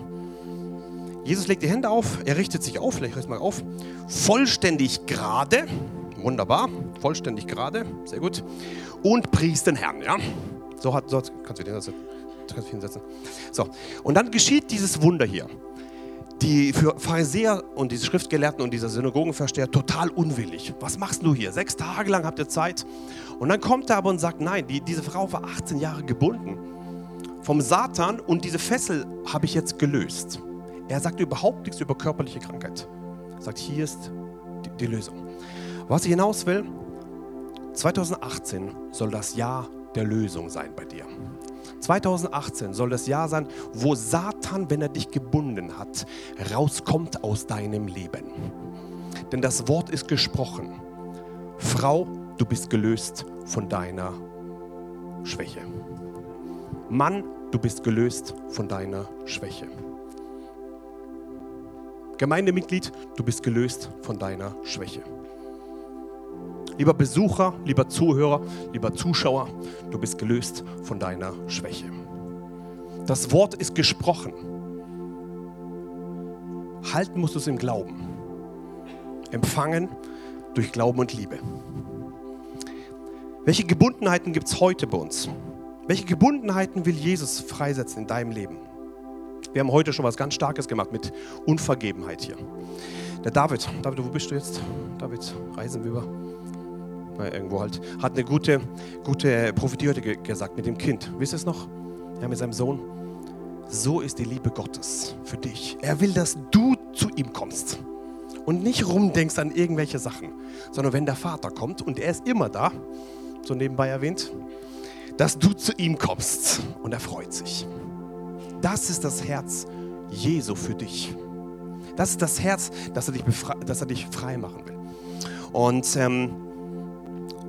Jesus legt die Hände auf, er richtet sich auf, vielleicht mal auf, vollständig gerade, wunderbar, vollständig gerade, sehr gut, und pries den Herrn, ja. So hat, so kannst du den kannst du hinsetzen. So, und dann geschieht dieses Wunder hier die für Pharisäer und diese Schriftgelehrten und dieser Synagogenversteher total unwillig. Was machst du hier? Sechs Tage lang habt ihr Zeit. Und dann kommt er aber und sagt, nein, die, diese Frau war 18 Jahre gebunden vom Satan und diese Fessel habe ich jetzt gelöst. Er sagt überhaupt nichts über körperliche Krankheit. Er sagt, hier ist die, die Lösung. Was ich hinaus will, 2018 soll das Jahr der Lösung sein bei dir. 2018 soll das Jahr sein, wo Satan, wenn er dich gebunden hat, rauskommt aus deinem Leben. Denn das Wort ist gesprochen. Frau, du bist gelöst von deiner Schwäche. Mann, du bist gelöst von deiner Schwäche. Gemeindemitglied, du bist gelöst von deiner Schwäche. Lieber Besucher, lieber Zuhörer, lieber Zuschauer, du bist gelöst von deiner Schwäche. Das Wort ist gesprochen. Halten musst du es im Glauben. Empfangen durch Glauben und Liebe. Welche Gebundenheiten gibt es heute bei uns? Welche Gebundenheiten will Jesus freisetzen in deinem Leben? Wir haben heute schon was ganz Starkes gemacht mit Unvergebenheit hier. Der David, David, wo bist du jetzt? David, reisen wir über irgendwo halt, hat eine gute, gute Prophetie heute gesagt mit dem Kind. Wisst ihr es noch? Ja, mit seinem Sohn. So ist die Liebe Gottes für dich. Er will, dass du zu ihm kommst und nicht rumdenkst an irgendwelche Sachen, sondern wenn der Vater kommt und er ist immer da, so nebenbei erwähnt, dass du zu ihm kommst und er freut sich. Das ist das Herz Jesu für dich. Das ist das Herz, dass er dich, dass er dich frei machen will. Und, ähm,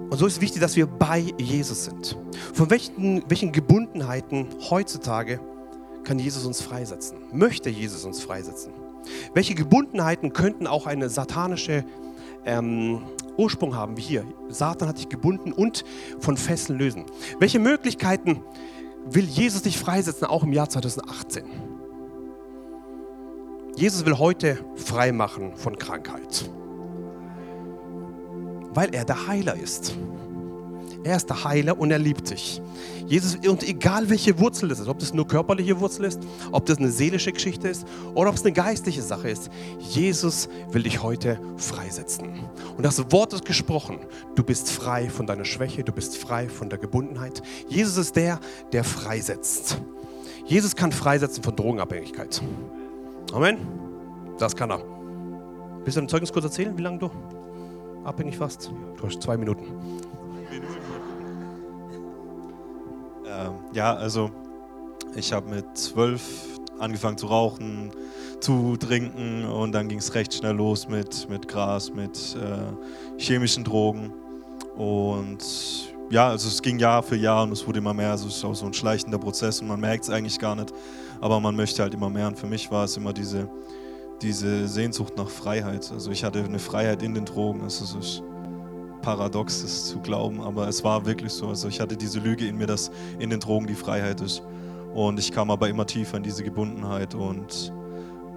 und so ist es wichtig, dass wir bei Jesus sind. Von welchen, welchen Gebundenheiten heutzutage kann Jesus uns freisetzen? Möchte Jesus uns freisetzen? Welche Gebundenheiten könnten auch eine satanische ähm, Ursprung haben, wie hier? Satan hat dich gebunden und von Fesseln lösen. Welche Möglichkeiten will Jesus dich freisetzen, auch im Jahr 2018? Jesus will heute frei machen von Krankheit, weil er der Heiler ist. Er ist der Heiler und er liebt dich. Jesus, und egal welche Wurzel das ist, ob das nur körperliche Wurzel ist, ob das eine seelische Geschichte ist oder ob es eine geistliche Sache ist, Jesus will dich heute freisetzen. Und das Wort ist gesprochen. Du bist frei von deiner Schwäche, du bist frei von der Gebundenheit. Jesus ist der, der freisetzt. Jesus kann freisetzen von Drogenabhängigkeit. Amen. Das kann er. Willst du ein Zeugnis kurz erzählen, wie lange du abhängig warst? Du hast zwei Minuten. Ähm, ja, also ich habe mit zwölf angefangen zu rauchen, zu trinken und dann ging es recht schnell los mit, mit Gras, mit äh, chemischen Drogen. Und ja, also es ging Jahr für Jahr und es wurde immer mehr. Also es ist auch so ein schleichender Prozess und man merkt es eigentlich gar nicht. Aber man möchte halt immer mehr. Und für mich war es immer diese, diese Sehnsucht nach Freiheit. Also ich hatte eine Freiheit in den Drogen. Also es ist paradox, das zu glauben, aber es war wirklich so. Also ich hatte diese Lüge in mir, dass in den Drogen die Freiheit ist. Und ich kam aber immer tiefer in diese Gebundenheit. Und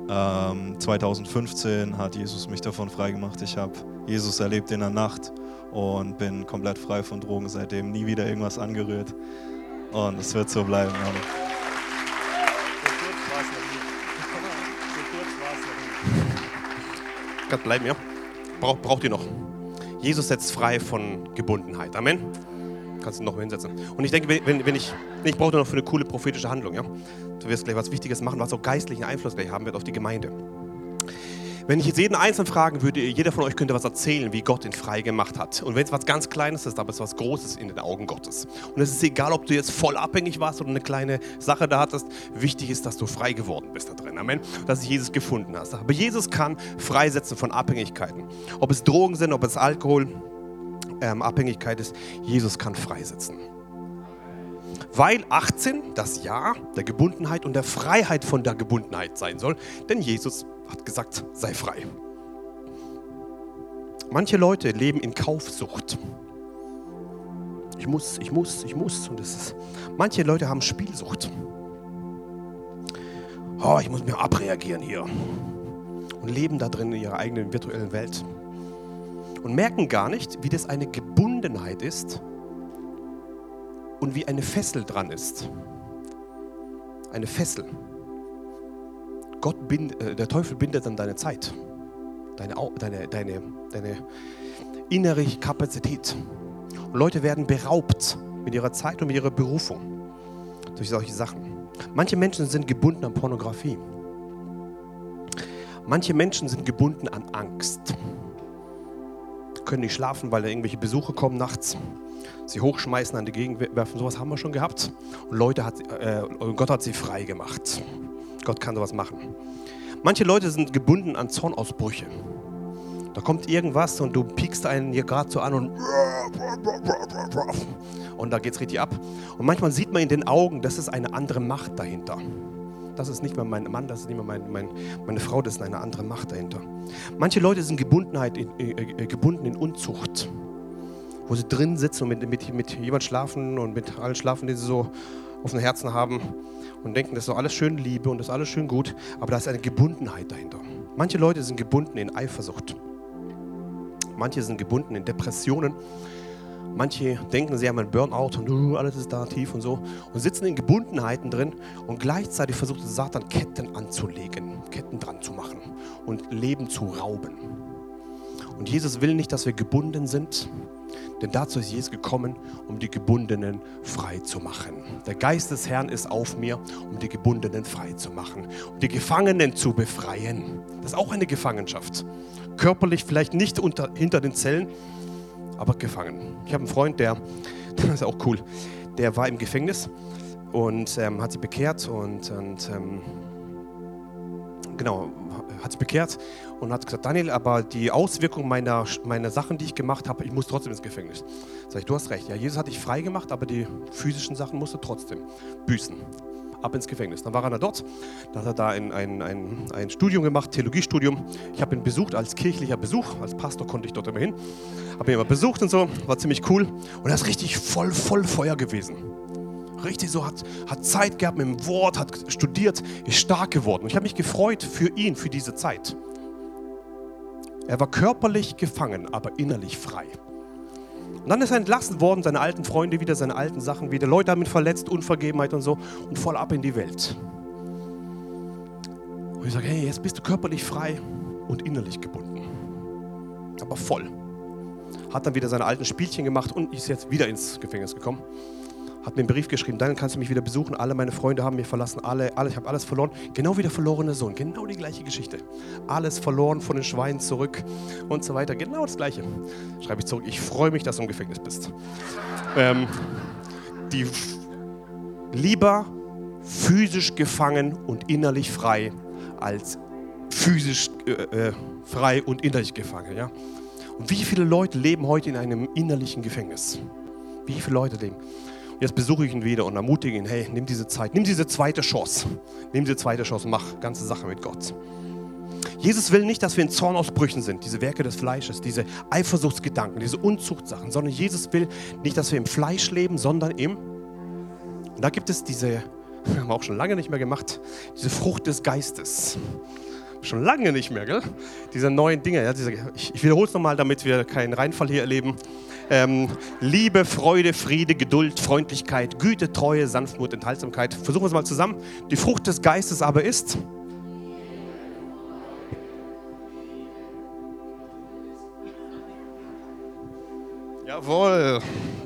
ähm, 2015 hat Jesus mich davon freigemacht. Ich habe Jesus erlebt in der Nacht und bin komplett frei von Drogen seitdem. Nie wieder irgendwas angerührt. Und es wird so bleiben. Amen. Bleiben, ja? Brauch, braucht ihr noch. Jesus setzt frei von Gebundenheit. Amen. Kannst du noch hinsetzen. Und ich denke, wenn, wenn ich, ich brauche noch für eine coole prophetische Handlung, ja? Du wirst gleich was Wichtiges machen, was auch geistlichen Einfluss gleich haben wird auf die Gemeinde. Wenn ich jetzt jeden Einzelnen fragen würde, jeder von euch könnte was erzählen, wie Gott ihn frei gemacht hat. Und wenn es was ganz Kleines ist, aber es ist was Großes in den Augen Gottes. Und es ist egal, ob du jetzt voll abhängig warst oder eine kleine Sache da hattest. Wichtig ist, dass du frei geworden bist da drin. Amen. Dass du Jesus gefunden hast. Aber Jesus kann freisetzen von Abhängigkeiten. Ob es Drogen sind, ob es Alkohol, ähm, Abhängigkeit ist. Jesus kann freisetzen. Weil 18 das Jahr der Gebundenheit und der Freiheit von der Gebundenheit sein soll. Denn Jesus hat gesagt, sei frei. Manche Leute leben in Kaufsucht. Ich muss, ich muss, ich muss. Und das ist, manche Leute haben Spielsucht. Oh, ich muss mir abreagieren hier. Und leben da drin in ihrer eigenen virtuellen Welt. Und merken gar nicht, wie das eine Gebundenheit ist und wie eine Fessel dran ist. Eine Fessel. Gott bind, äh, der Teufel bindet dann deine Zeit, deine, deine, deine, deine innere Kapazität. Und Leute werden beraubt mit ihrer Zeit und mit ihrer Berufung durch solche Sachen. Manche Menschen sind gebunden an Pornografie. Manche Menschen sind gebunden an Angst. Können nicht schlafen, weil da irgendwelche Besuche kommen nachts. Sie hochschmeißen, an die Gegend werfen. Sowas haben wir schon gehabt. Und Leute hat, äh, Gott hat sie frei gemacht. Gott kann sowas machen. Manche Leute sind gebunden an Zornausbrüche. Da kommt irgendwas und du piekst einen hier gerade so an und und da geht es richtig ab. Und manchmal sieht man in den Augen, das ist eine andere Macht dahinter. Das ist nicht mehr mein Mann, das ist nicht mehr mein, mein, meine Frau, das ist eine andere Macht dahinter. Manche Leute sind Gebundenheit in, äh, äh gebunden in Unzucht, wo sie drin sitzen und mit, mit, mit jemand schlafen und mit allen schlafen, die sie so auf dem Herzen haben und denken, das ist doch alles schön Liebe und das ist alles schön gut, aber da ist eine Gebundenheit dahinter. Manche Leute sind gebunden in Eifersucht. Manche sind gebunden in Depressionen. Manche denken, sie haben einen Burnout und uh, alles ist da tief und so und sitzen in Gebundenheiten drin und gleichzeitig versucht Satan Ketten anzulegen, Ketten dran zu machen und Leben zu rauben. Und Jesus will nicht, dass wir gebunden sind, denn dazu ist Jesus gekommen, um die Gebundenen frei zu machen. Der Geist des Herrn ist auf mir, um die Gebundenen frei zu machen, um die Gefangenen zu befreien. Das ist auch eine Gefangenschaft. Körperlich vielleicht nicht unter, hinter den Zellen, aber gefangen. Ich habe einen Freund, der, das ist auch cool, der war im Gefängnis und ähm, hat sich bekehrt und, und ähm, genau, hat sich bekehrt und hat gesagt, Daniel, aber die Auswirkung meiner, meiner Sachen, die ich gemacht habe, ich muss trotzdem ins Gefängnis. Sag ich, du hast recht. Ja, Jesus hat dich frei gemacht, aber die physischen Sachen musst du trotzdem büßen. Ab ins Gefängnis. Dann war er dort, da hat er da ein, ein, ein, ein Studium gemacht, Theologiestudium. Ich habe ihn besucht als kirchlicher Besuch, als Pastor konnte ich dort immer hin. Habe ihn immer besucht und so, war ziemlich cool. Und er ist richtig voll, voll Feuer gewesen richtig so, hat, hat Zeit gehabt mit dem Wort, hat studiert, ist stark geworden. Und ich habe mich gefreut für ihn, für diese Zeit. Er war körperlich gefangen, aber innerlich frei. Und dann ist er entlassen worden, seine alten Freunde wieder, seine alten Sachen wieder. Leute haben ihn verletzt, Unvergebenheit und so und voll ab in die Welt. Und ich sage, hey, jetzt bist du körperlich frei und innerlich gebunden. Aber voll. Hat dann wieder seine alten Spielchen gemacht und ist jetzt wieder ins Gefängnis gekommen hat mir einen Brief geschrieben, dann kannst du mich wieder besuchen. Alle meine Freunde haben mich verlassen, alle, alle, ich habe alles verloren. Genau wie der verlorene Sohn, genau die gleiche Geschichte. Alles verloren von den Schweinen zurück und so weiter. Genau das Gleiche. Schreibe ich zurück, ich freue mich, dass du im Gefängnis bist. Ähm, die lieber physisch gefangen und innerlich frei als physisch äh, äh, frei und innerlich gefangen. Ja? Und wie viele Leute leben heute in einem innerlichen Gefängnis? Wie viele Leute leben? Jetzt besuche ich ihn wieder und ermutige ihn, hey, nimm diese Zeit, nimm diese zweite Chance. Nimm diese zweite Chance mach ganze Sache mit Gott. Jesus will nicht, dass wir in Zornausbrüchen sind, diese Werke des Fleisches, diese Eifersuchtsgedanken, diese Unzuchtsachen, sondern Jesus will nicht, dass wir im Fleisch leben, sondern im. Und da gibt es diese, haben wir auch schon lange nicht mehr gemacht, diese Frucht des Geistes. Schon lange nicht mehr, gell? Diese neuen Dinge. Ja, diese, ich, ich wiederhole es nochmal, damit wir keinen Reinfall hier erleben ähm, Liebe, Freude, Friede, Geduld, Freundlichkeit, Güte, Treue, Sanftmut, Enthaltsamkeit. Versuchen wir es mal zusammen. Die Frucht des Geistes aber ist. Jawohl,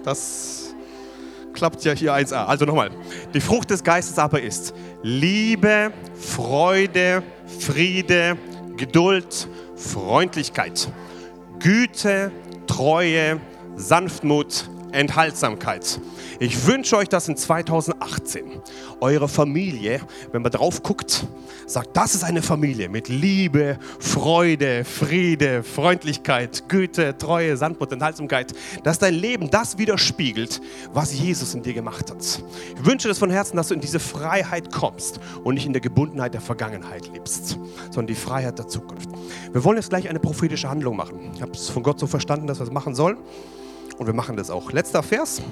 das klappt ja hier 1a. Also nochmal. Die Frucht des Geistes aber ist Liebe, Freude, Friede, Geduld, Freundlichkeit, Güte, Treue, Sanftmut, Enthaltsamkeit. Ich wünsche euch, dass in 2018 eure Familie, wenn man drauf guckt, sagt, das ist eine Familie mit Liebe, Freude, Friede, Freundlichkeit, Güte, Treue, Sanftmut, Enthaltsamkeit, dass dein Leben das widerspiegelt, was Jesus in dir gemacht hat. Ich wünsche das von Herzen, dass du in diese Freiheit kommst und nicht in der Gebundenheit der Vergangenheit lebst, sondern die Freiheit der Zukunft. Wir wollen jetzt gleich eine prophetische Handlung machen. Ich habe es von Gott so verstanden, dass wir es machen sollen. Und wir machen das auch. Letzter Vers.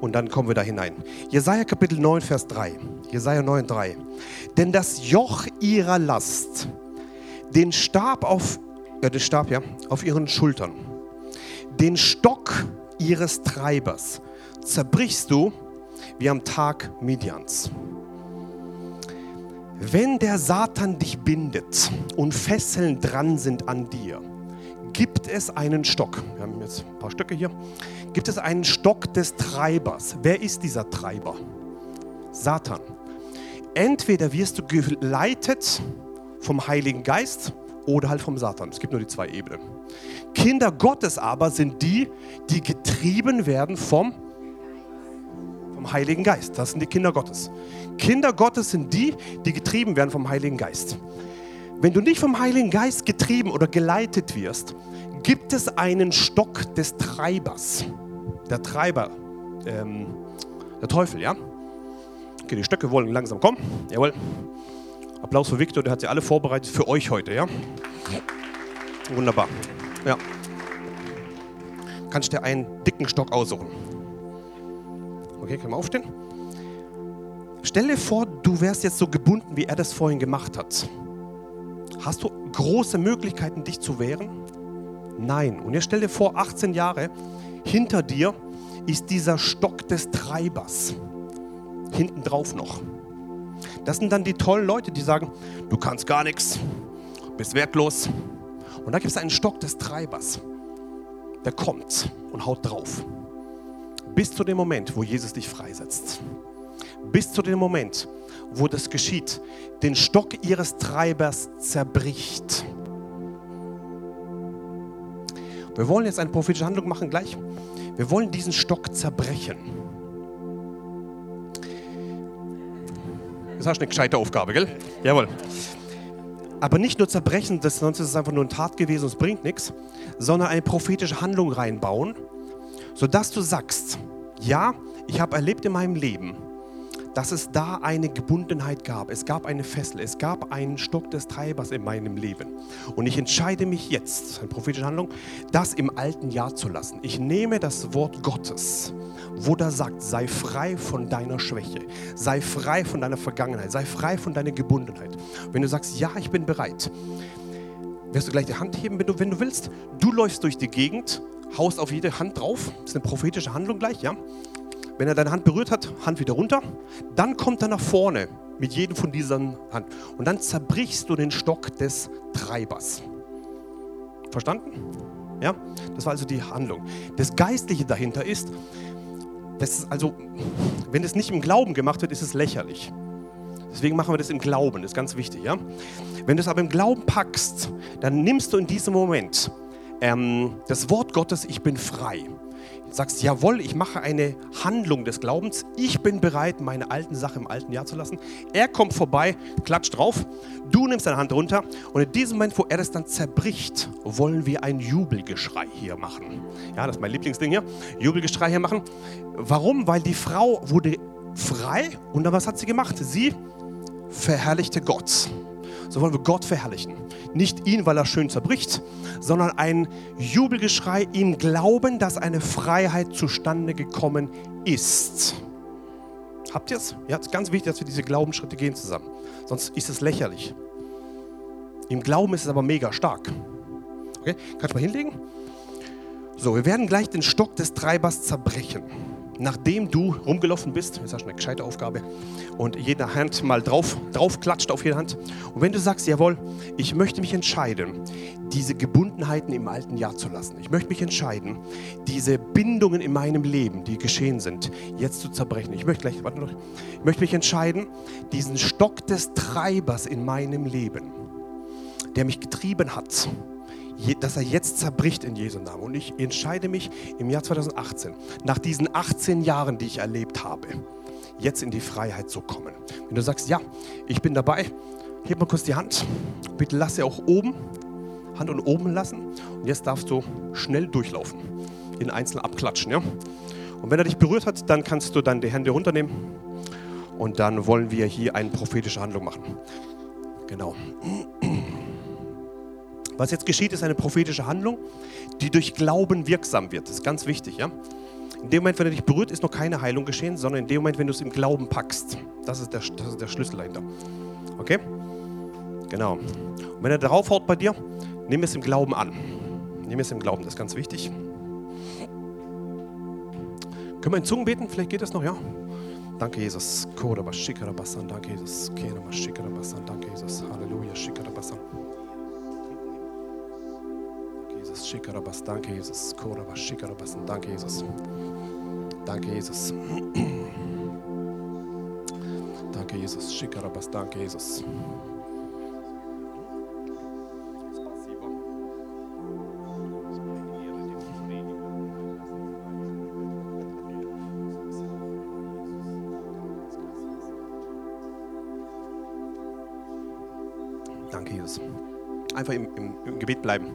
Und dann kommen wir da hinein. Jesaja Kapitel 9, Vers 3. Jesaja 9, 3. Denn das Joch ihrer Last, den Stab auf, äh, den Stab, ja, auf ihren Schultern, den Stock ihres Treibers zerbrichst du wie am Tag Midians. Wenn der Satan dich bindet und Fesseln dran sind an dir, gibt es einen Stock. Wir haben jetzt ein paar Stöcke hier. Gibt es einen Stock des Treibers? Wer ist dieser Treiber? Satan. Entweder wirst du geleitet vom Heiligen Geist oder halt vom Satan. Es gibt nur die zwei Ebenen. Kinder Gottes aber sind die, die getrieben werden vom, vom Heiligen Geist. Das sind die Kinder Gottes. Kinder Gottes sind die, die getrieben werden vom Heiligen Geist. Wenn du nicht vom Heiligen Geist getrieben oder geleitet wirst, gibt es einen Stock des Treibers. Der Treiber, ähm, der Teufel, ja? Okay, die Stöcke wollen langsam kommen. Jawohl. Applaus für Victor, der hat sie alle vorbereitet für euch heute, ja? Wunderbar. Ja. Kannst dir einen dicken Stock aussuchen. Okay, können wir aufstehen? Stell dir vor, du wärst jetzt so gebunden, wie er das vorhin gemacht hat. Hast du große Möglichkeiten, dich zu wehren? Nein. Und jetzt stell dir vor, 18 Jahre, hinter dir ist dieser Stock des Treibers. Hinten drauf noch. Das sind dann die tollen Leute, die sagen, du kannst gar nichts, bist wertlos. Und da gibt es einen Stock des Treibers. Der kommt und haut drauf. Bis zu dem Moment, wo Jesus dich freisetzt. Bis zu dem Moment, wo das geschieht, den Stock ihres Treibers zerbricht. Wir wollen jetzt eine prophetische Handlung machen gleich. Wir wollen diesen Stock zerbrechen. Das du eine gescheite Aufgabe, gell? Jawohl. Aber nicht nur zerbrechen, das, sonst ist es einfach nur ein Tat gewesen es bringt nichts, sondern eine prophetische Handlung reinbauen, sodass du sagst, ja, ich habe erlebt in meinem Leben, dass es da eine Gebundenheit gab. Es gab eine Fessel, es gab einen Stock des Treibers in meinem Leben. Und ich entscheide mich jetzt, eine prophetische Handlung, das im alten Jahr zu lassen. Ich nehme das Wort Gottes, wo da sagt, sei frei von deiner Schwäche, sei frei von deiner Vergangenheit, sei frei von deiner Gebundenheit. Wenn du sagst, ja, ich bin bereit, wirst du gleich die Hand heben, wenn du, wenn du willst. Du läufst durch die Gegend, haust auf jede Hand drauf. Das ist eine prophetische Handlung gleich, ja? Wenn er deine Hand berührt hat, Hand wieder runter. Dann kommt er nach vorne mit jedem von diesen Hand. Und dann zerbrichst du den Stock des Treibers. Verstanden? Ja, das war also die Handlung. Das Geistliche dahinter ist, das ist also, wenn es nicht im Glauben gemacht wird, ist es lächerlich. Deswegen machen wir das im Glauben, das ist ganz wichtig. Ja? Wenn du es aber im Glauben packst, dann nimmst du in diesem Moment ähm, das Wort Gottes, ich bin frei sagst, jawohl, ich mache eine Handlung des Glaubens, ich bin bereit, meine alten Sachen im alten Jahr zu lassen. Er kommt vorbei, klatscht drauf, du nimmst deine Hand runter und in diesem Moment, wo er das dann zerbricht, wollen wir ein Jubelgeschrei hier machen. Ja, das ist mein Lieblingsding hier, Jubelgeschrei hier machen. Warum? Weil die Frau wurde frei und dann was hat sie gemacht? Sie verherrlichte Gott. So wollen wir Gott verherrlichen. Nicht ihn, weil er schön zerbricht, sondern ein Jubelgeschrei, ihm glauben, dass eine Freiheit zustande gekommen ist. Habt ihr es? Ja, es ist ganz wichtig, dass wir diese Glaubensschritte gehen zusammen. Sonst ist es lächerlich. Im Glauben ist es aber mega stark. Okay, kannst du mal hinlegen? So, wir werden gleich den Stock des Treibers zerbrechen nachdem du rumgelaufen bist, das ist eine gescheite Aufgabe, und jede Hand mal drauf, drauf klatscht auf jede Hand. Und wenn du sagst, jawohl, ich möchte mich entscheiden, diese Gebundenheiten im alten Jahr zu lassen. Ich möchte mich entscheiden, diese Bindungen in meinem Leben, die geschehen sind, jetzt zu zerbrechen. Ich möchte gleich, warte noch, ich möchte mich entscheiden, diesen Stock des Treibers in meinem Leben, der mich getrieben hat, dass er jetzt zerbricht in Jesu Namen. Und ich entscheide mich im Jahr 2018, nach diesen 18 Jahren, die ich erlebt habe, jetzt in die Freiheit zu kommen. Wenn du sagst, ja, ich bin dabei, heb mal kurz die Hand. Bitte lass sie auch oben, Hand und oben lassen. Und jetzt darfst du schnell durchlaufen, in einzeln abklatschen. Ja? Und wenn er dich berührt hat, dann kannst du dann die Hände runternehmen. Und dann wollen wir hier eine prophetische Handlung machen. Genau. Was jetzt geschieht, ist eine prophetische Handlung, die durch Glauben wirksam wird. Das ist ganz wichtig. Ja? In dem Moment, wenn er dich berührt, ist noch keine Heilung geschehen, sondern in dem Moment, wenn du es im Glauben packst. Das ist der, das ist der Schlüssel dahinter. Okay? Genau. Und wenn er darauf haut bei dir, nimm es im Glauben an. Nimm es im Glauben, das ist ganz wichtig. Können wir in Zungen beten? Vielleicht geht das noch, ja? Danke, Jesus. Danke, Jesus. Danke, Jesus. Halleluja. Jesus. Shikarabas. Danke, Jesus. Korabas. Shikarabas. Danke, Jesus. Danke, Jesus. Danke, Jesus. Shikarabas. Danke, Jesus. Danke, Jesus. Einfach im, im, im Gebet bleiben.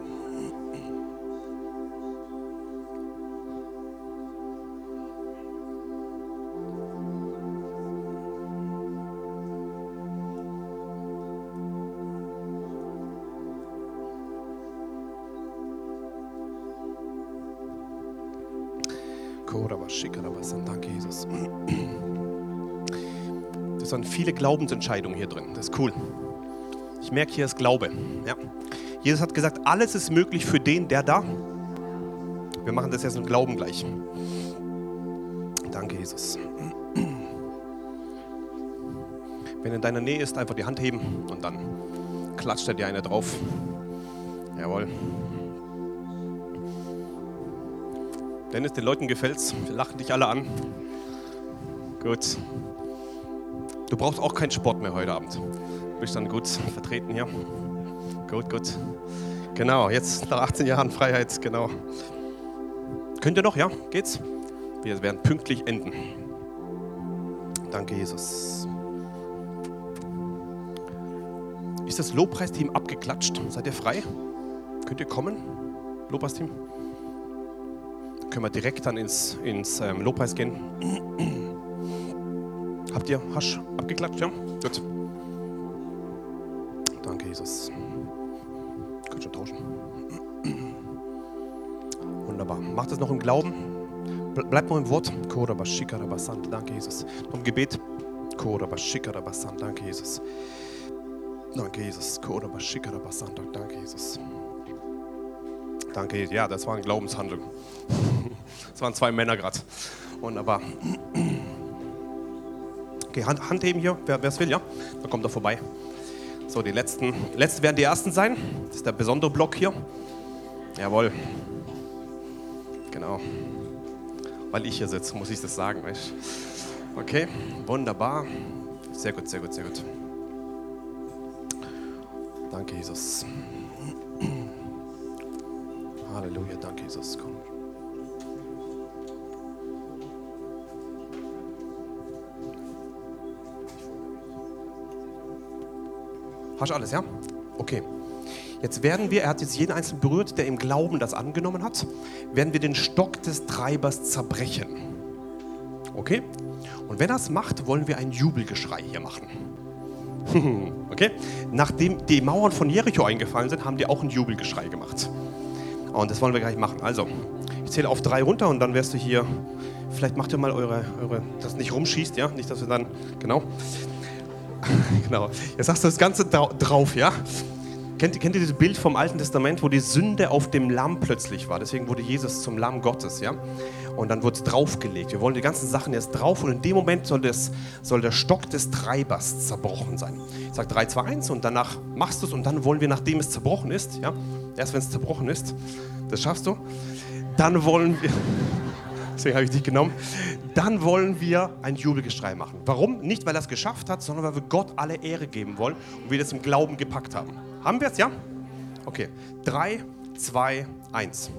Danke, Jesus. Das sind viele Glaubensentscheidungen hier drin. Das ist cool. Ich merke, hier ist Glaube. Ja. Jesus hat gesagt, alles ist möglich für den, der da. Wir machen das jetzt im Glauben gleich. Danke, Jesus. Wenn in deiner Nähe ist, einfach die Hand heben und dann klatscht er dir eine drauf. Jawohl. Dennis, den Leuten gefällt's. Wir lachen dich alle an. Gut. Du brauchst auch keinen Sport mehr heute Abend. Du bist dann gut vertreten hier. Gut, gut. Genau, jetzt nach 18 Jahren Freiheit, genau. Könnt ihr noch, ja? Geht's? Wir werden pünktlich enden. Danke, Jesus. Ist das Lobpreisteam abgeklatscht? Seid ihr frei? Könnt ihr kommen? Lobpreisteam? Können wir direkt dann ins, ins ähm, Lobpreis gehen? Habt ihr Hasch abgeklatscht? Ja? Gut. Danke, Jesus. Könnt schon tauschen. Wunderbar. Macht es noch im Glauben. Bleibt noch im Wort. Danke, Jesus. Noch im Gebet. Danke, Jesus. Danke, Jesus. Danke, Jesus. Danke, Jesus. Ja, das war ein Glaubenshandel. Das waren zwei Männer gerade. Wunderbar. Okay, Hand, Hand heben hier, wer es will, ja? Dann kommt er vorbei. So, die letzten, letzten werden die ersten sein. Das ist der besondere Block hier. Jawohl. Genau. Weil ich hier sitze, muss ich das sagen. Weißt? Okay, wunderbar. Sehr gut, sehr gut, sehr gut. Danke, Jesus. Halleluja, danke, Jesus. Komm. Hast du alles, ja? Okay. Jetzt werden wir, er hat jetzt jeden Einzelnen berührt, der im Glauben das angenommen hat, werden wir den Stock des Treibers zerbrechen. Okay? Und wenn er es macht, wollen wir ein Jubelgeschrei hier machen. okay? Nachdem die Mauern von Jericho eingefallen sind, haben die auch ein Jubelgeschrei gemacht. Und das wollen wir gleich machen. Also, ich zähle auf drei runter und dann wirst du hier, vielleicht macht ihr mal eure, eure das nicht rumschießt, ja? Nicht, dass wir dann, genau. genau. Jetzt sagst du das Ganze drauf, ja? Kennt, kennt, ihr dieses Bild vom Alten Testament, wo die Sünde auf dem Lamm plötzlich war? Deswegen wurde Jesus zum Lamm Gottes, ja? Und dann wurde es draufgelegt. Wir wollen die ganzen Sachen jetzt drauf und in dem Moment soll, das, soll der Stock des Treibers zerbrochen sein. Ich sage 3, 2, 1 und danach machst du es und dann wollen wir, nachdem es zerbrochen ist, ja? Erst wenn es zerbrochen ist, das schaffst du, dann wollen wir deswegen habe ich dich genommen. Dann wollen wir ein Jubelgeschrei machen. Warum? Nicht, weil er es geschafft hat, sondern weil wir Gott alle Ehre geben wollen und wir das im Glauben gepackt haben. Haben wir es, ja? Okay. Drei, zwei, eins.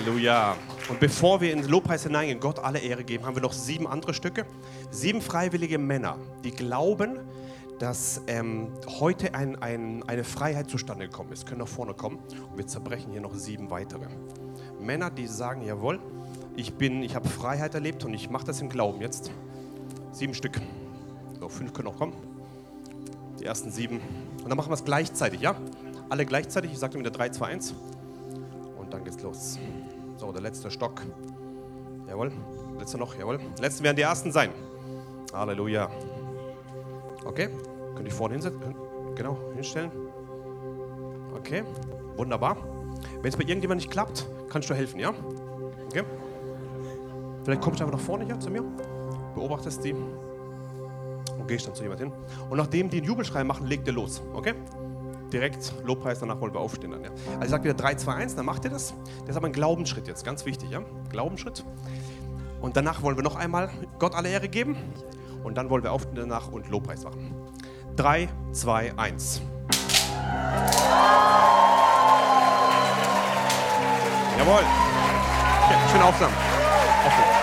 Halleluja. Und bevor wir in den Lobpreis hineingehen, Gott alle Ehre geben, haben wir noch sieben andere Stücke. Sieben freiwillige Männer, die glauben, dass ähm, heute ein, ein, eine Freiheit zustande gekommen ist. Können nach vorne kommen. Und wir zerbrechen hier noch sieben weitere. Männer, die sagen, jawohl, ich ich habe Freiheit erlebt und ich mache das im Glauben jetzt. Sieben Stück. So, fünf können noch kommen. Die ersten sieben. Und dann machen wir es gleichzeitig, ja? Alle gleichzeitig. Ich sage wieder 3, 2, 1. Und dann geht's los. So, der letzte Stock. Jawohl. Letzter noch, jawohl. Letzten werden die ersten sein. Halleluja. Okay. Könnt ihr vorne hinsetzen? Genau, hinstellen. Okay. Wunderbar. Wenn es bei irgendjemand nicht klappt, kannst du helfen, ja? Okay. Vielleicht kommst du einfach nach vorne hier zu mir, beobachtest die und gehst dann zu jemand hin. Und nachdem die einen Jubelschrei machen, legt ihr los, okay? Direkt Lobpreis, danach wollen wir aufstehen dann. Ja. Also ich sage wieder 3, 2, 1, dann macht ihr das. Das ist aber ein Glaubensschritt jetzt, ganz wichtig, ja? Glaubensschritt. Und danach wollen wir noch einmal Gott alle Ehre geben. Und dann wollen wir aufstehen danach und Lobpreis machen. 3, 2, 1. Jawohl. Okay, schön aufsam. Aufstehen.